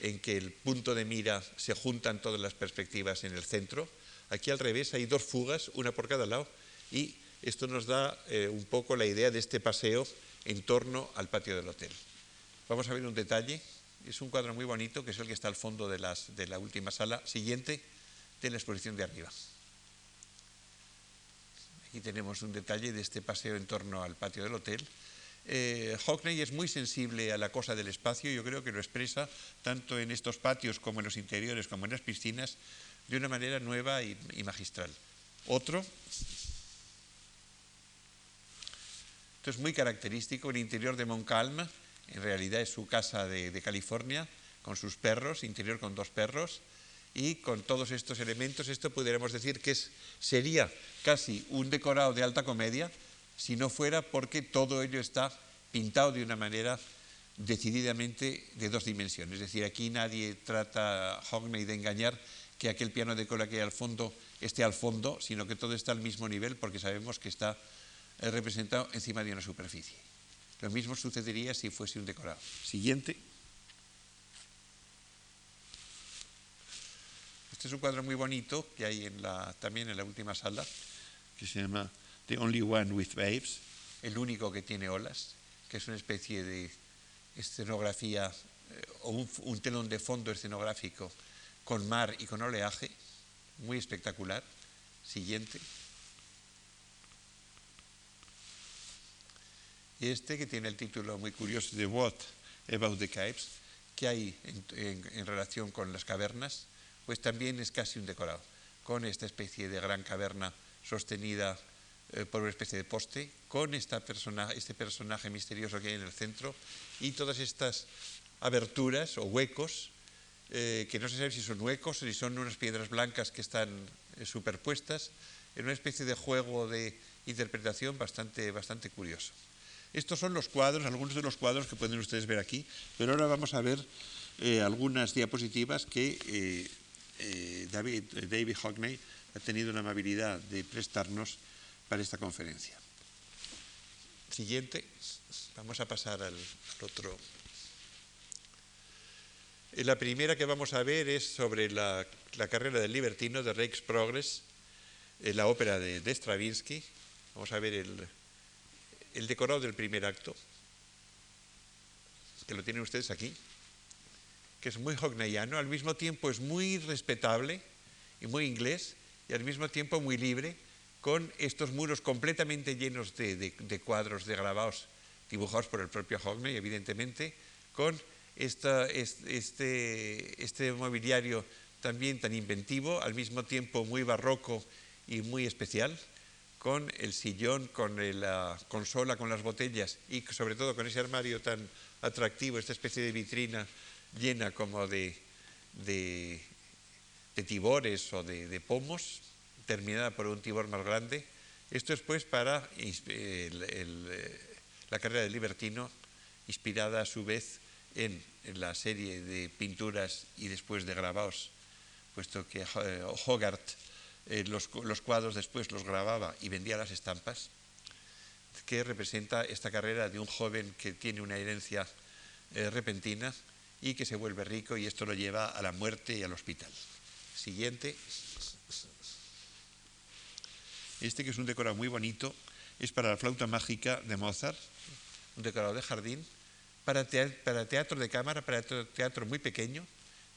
en que el punto de mira se juntan todas las perspectivas en el centro, aquí al revés hay dos fugas, una por cada lado, y esto nos da eh, un poco la idea de este paseo en torno al patio del hotel. Vamos a ver un detalle. Es un cuadro muy bonito, que es el que está al fondo de, la última sala siguiente de la exposición de arriba. Aquí tenemos un detalle de este paseo en torno al patio del hotel. Eh, Hockney es muy sensible a la cosa del espacio, yo creo que lo expresa tanto en estos patios como en los interiores, como en las piscinas, de una manera nueva y, y magistral. Otro Esto es muy característico. El interior de Montcalm, en realidad es su casa de, California, con sus perros, interior con dos perros. y con todos estos elementos, esto pudiéramos decir que es, sería casi un decorado de alta comedia, si no fuera porque todo ello está pintado de una manera decididamente de dos dimensiones. Es decir, aquí nadie trata Hogney de engañar que aquel piano de cola que hay al fondo esté al fondo, sino que todo está al mismo nivel porque sabemos que está representado encima de una superficie. Lo mismo sucedería si fuese un decorado. Siguiente. Este es un cuadro muy bonito que hay también en la última sala, que se llama The Only One with Waves, el único que tiene olas, que es una especie de escenografía eh, o un, telón de fondo escenográfico con mar y con oleaje, muy espectacular. Siguiente. Este que tiene el título muy curioso de What About the Caves, que hay en relación con las cavernas, pues también es casi un decorado, con esta especie de gran caverna sostenida eh, por una especie de poste, con este personaje misterioso que hay en el centro y todas estas aberturas o huecos, eh, que no se sabe si son huecos si son unas piedras blancas que están eh, superpuestas, en una especie de juego de interpretación bastante curioso. Estos son los cuadros, algunos de los cuadros que pueden ustedes ver aquí, pero ahora vamos a ver algunas diapositivas que eh, David, eh, David Hockney ha tenido la amabilidad de prestarnos para esta conferencia. Siguiente, vamos a pasar al, otro. Eh, la primera que vamos a ver es sobre la, carrera del libertino de Rex Progress, la ópera de, de, Stravinsky. Vamos a ver el, el decorado del primer acto, que lo tienen ustedes aquí que es muy hogneyano, al mismo tiempo es muy respetable y muy inglés, y al mismo tiempo muy libre, con estos muros completamente llenos de, cuadros, de grabados dibujados por el propio Hogney, evidentemente, con este, este mobiliario también tan inventivo, al mismo tiempo muy barroco y muy especial, con el sillón, con la consola, con las botellas y sobre todo con ese armario tan atractivo, esta especie de vitrina llena como de, de, tibores o de, pomos, terminada por un tibor más grande. Esto es pues para la carrera del libertino, inspirada a su vez en, la serie de pinturas y después de grabados, puesto que eh, Hogarth eh, los, los, cuadros después los grababa y vendía las estampas, que representa esta carrera de un joven que tiene una herencia eh, repentina y que se vuelve rico y esto lo lleva a la muerte y al hospital. Siguiente. Este que es un decorado muy bonito es para la flauta mágica de Mozart, un decorado de jardín, para teatro, de cámara, para teatro muy pequeño.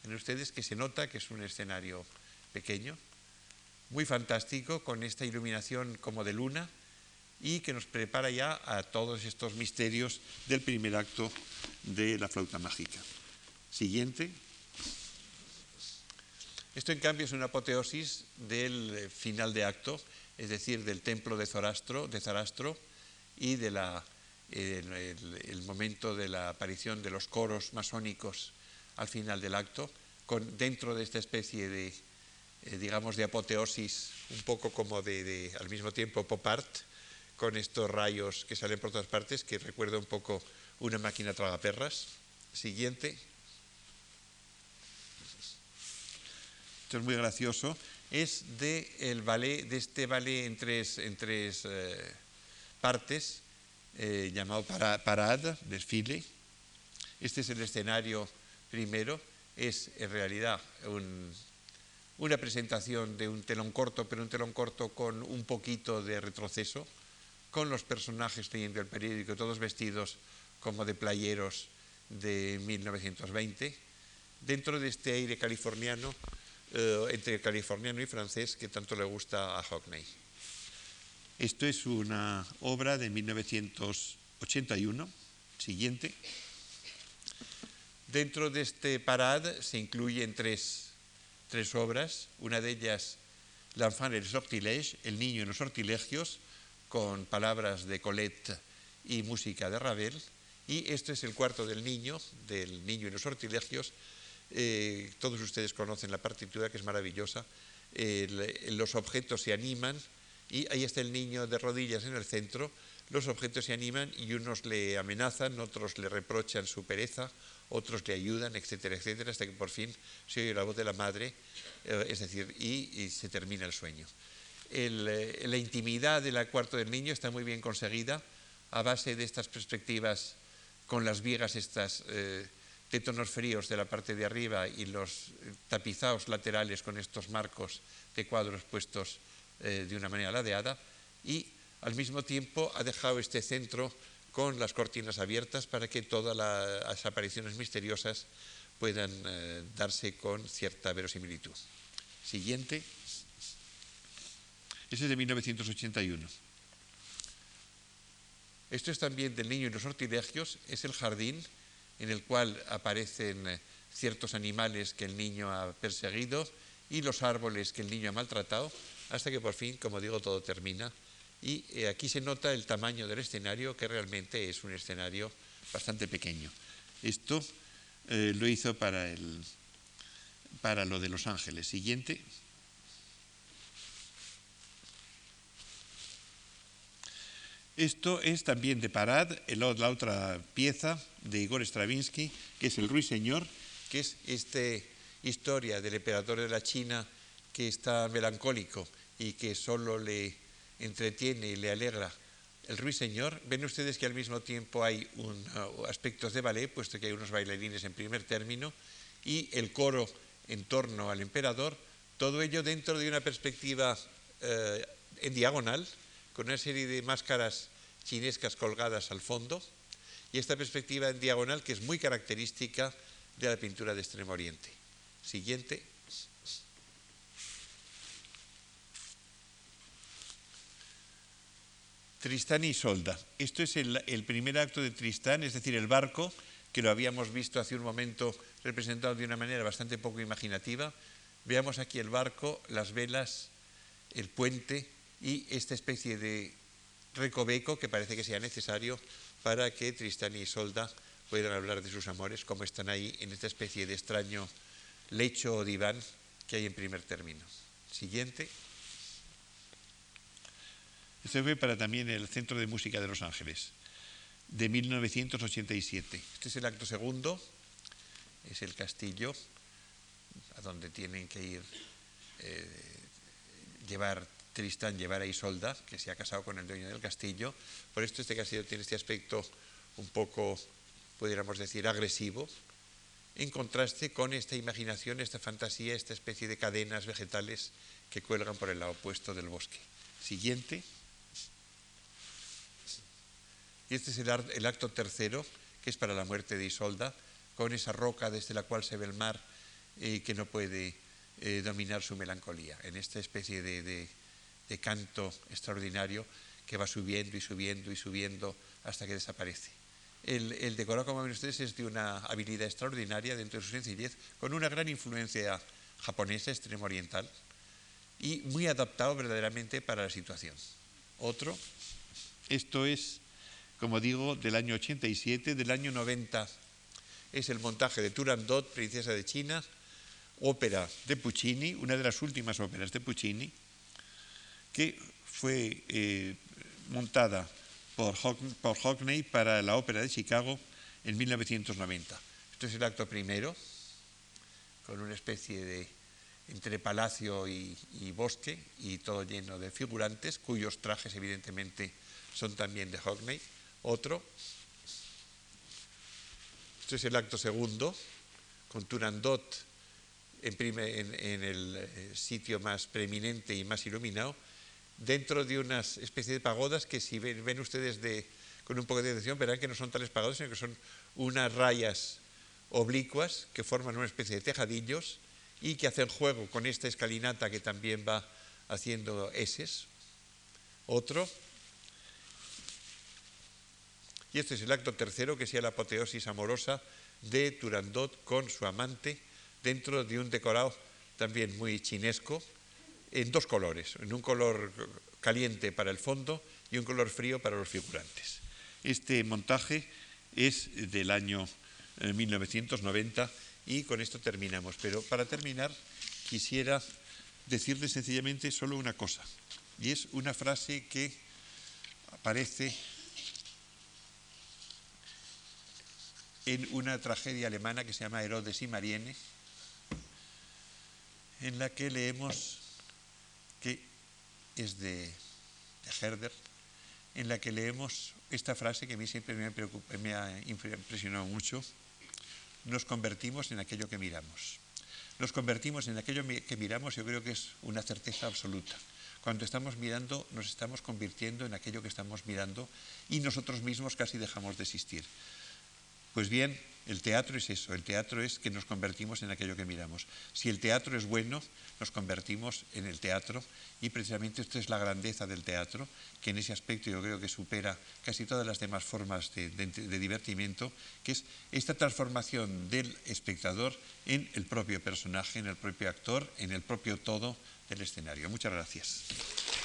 En ustedes que se nota que es un escenario pequeño, muy fantástico, con esta iluminación como de luna y que nos prepara ya a todos estos misterios del primer acto de la flauta mágica. Siguiente. Esto en cambio es una apoteosis del eh, final de acto, es decir, del templo de Zarastro, de Zarastro y de el, momento de la aparición de los coros masónicos al final del acto, con, dentro de esta especie de, eh, digamos, de apoteosis, un poco como de, al mismo tiempo pop art, con estos rayos que salen por todas partes, que recuerda un poco una máquina tragaperras. Siguiente. esto es muy gracioso, es de, el ballet, de este ballet en tres, en tres eh, partes, eh, llamado Parade, desfile. Este es el escenario primero, es en realidad una presentación de un telón corto, pero un telón corto con un poquito de retroceso, con los personajes leyendo el periódico, todos vestidos como de playeros de 1920. Dentro de este aire californiano eh, entre californiano y francés que tanto le gusta a Hockney. Esto es una obra de 1981, siguiente. Dentro de este parade se incluyen tres, tres obras, una de ellas L'enfant et les sortilèges, El niño en los sortilegios, con palabras de Colette y música de Ravel, y este es el cuarto del niño, del niño en los sortilegios, Eh, todos ustedes conocen la partitura, que es maravillosa. los objetos se animan y ahí está el niño de rodillas en el centro. Los objetos se animan y unos le amenazan, otros le reprochan su pereza, otros le ayudan, etcétera, etcétera, hasta que por fin se oye la voz de la madre, eh, es decir, y, se termina el sueño. Eh, la intimidad del cuarto del niño está muy bien conseguida a base de estas perspectivas con las vigas estas eh, de tonos fríos de la parte de arriba y los tapizados laterales con estos marcos de cuadros puestos de una manera ladeada y al mismo tiempo ha dejado este centro con las cortinas abiertas para que todas las apariciones misteriosas puedan eh, darse con cierta verosimilitud. Siguiente. Ese es de 1981. Esto es también del niño y los sortilegios. Es el jardín en el cual aparecen eh, ciertos animales que el niño ha perseguido y los árboles que el niño ha maltratado, hasta que por fin, como digo, todo termina y eh, aquí se nota el tamaño del escenario, que realmente es un escenario bastante pequeño. Esto eh, lo hizo para, el, para lo de Los Ángeles. Siguiente. Esto es también de Parad, la otra pieza de Igor Stravinsky, que es el Ruiseñor, que es esta historia del emperador de la China que está melancólico y que solo le entretiene y le alegra el ruiseñor, ven ustedes que al mismo tiempo hay uh, aspectos de ballet, puesto que hay unos bailarines en primer término, y el coro en torno al emperador, todo ello dentro de una perspectiva eh, en diagonal, con una serie de máscaras chinescas colgadas al fondo, y esta perspectiva en diagonal que es muy característica de la pintura de Extremo Oriente. Siguiente. Tristán y Isolda. Esto es el, primer acto de Tristán, es decir, el barco, que lo habíamos visto hace un momento representado de una manera bastante poco imaginativa. Veamos aquí el barco, las velas, el puente y esta especie de recoveco que parece que sea necesario para que Tristán y Isolda puedan hablar de sus amores, como están ahí en esta especie de extraño lecho o diván que hay en primer término. Siguiente. Este fue para también el Centro de Música de Los Ángeles, de 1987. Este es el acto segundo, es el castillo, a donde tienen que ir, eh, llevar Tristán, llevar a Isolda, que se ha casado con el dueño del castillo. Por esto este castillo tiene este aspecto un poco, pudiéramos decir, agresivo, en contraste con esta imaginación, esta fantasía, esta especie de cadenas vegetales que cuelgan por el lado opuesto del bosque. Siguiente. Y este es el, acto tercero, que es para la muerte de Isolda, con esa roca desde la cual se ve el mar y que no puede eh, dominar su melancolía, en esta especie de, canto extraordinario que va subiendo y subiendo y subiendo hasta que desaparece. El, el, decorado, como ven ustedes, es de una habilidad extraordinaria dentro de su sencillez, con una gran influencia japonesa, extremo oriental, y muy adaptado verdaderamente para la situación. Otro, esto es como digo, del año 87, del año 90 es el montaje de Turandot, Princesa de China, ópera de Puccini, una de las últimas óperas de Puccini, que fue eh, montada por, Hockney para la ópera de Chicago en 1990. Esto es el acto primero, con una especie de entre palacio y, y bosque, y todo lleno de figurantes, cuyos trajes evidentemente son también de Hockney. Otro, este es el acto segundo, con Turandot en, el eh, sitio más preeminente y más iluminado, dentro de unas especies de pagodas que si ven, ustedes de, con un poco de atención verán que no son tales pagodas, sino que son unas rayas oblicuas que forman una especie de tejadillos y que hacen juego con esta escalinata que también va haciendo eses. Otro, y este es el acto tercero, que sea la apoteosis amorosa de Turandot con su amante dentro de un decorado también muy chinesco, en dos colores, en un color caliente para el fondo y un color frío para los figurantes. Este montaje es del año 1990 eh, Y con esto terminamos. Pero para terminar, quisiera decirles sencillamente solo una cosa. Y es una frase que aparece en una tragedia alemana que se llama Herodes y Mariene, en la que leemos que es de, Herder, en la que leemos esta frase que a mí siempre me, me ha impresionado mucho, nos convertimos en aquello que miramos. Nos convertimos en aquello que miramos, yo creo que es una certeza absoluta. Cuando estamos mirando, nos estamos convirtiendo en aquello que estamos mirando y nosotros mismos casi dejamos de existir. Pues bien, el teatro es eso, el teatro es que nos convertimos en aquello que miramos. Si el teatro es bueno, nos convertimos en el teatro y precisamente esto es la grandeza del teatro, que en ese aspecto yo creo que supera casi todas las demás formas de, de divertimiento, que es esta transformación del espectador en el propio personaje, en el propio actor, en el propio todo del escenario. Muchas gracias.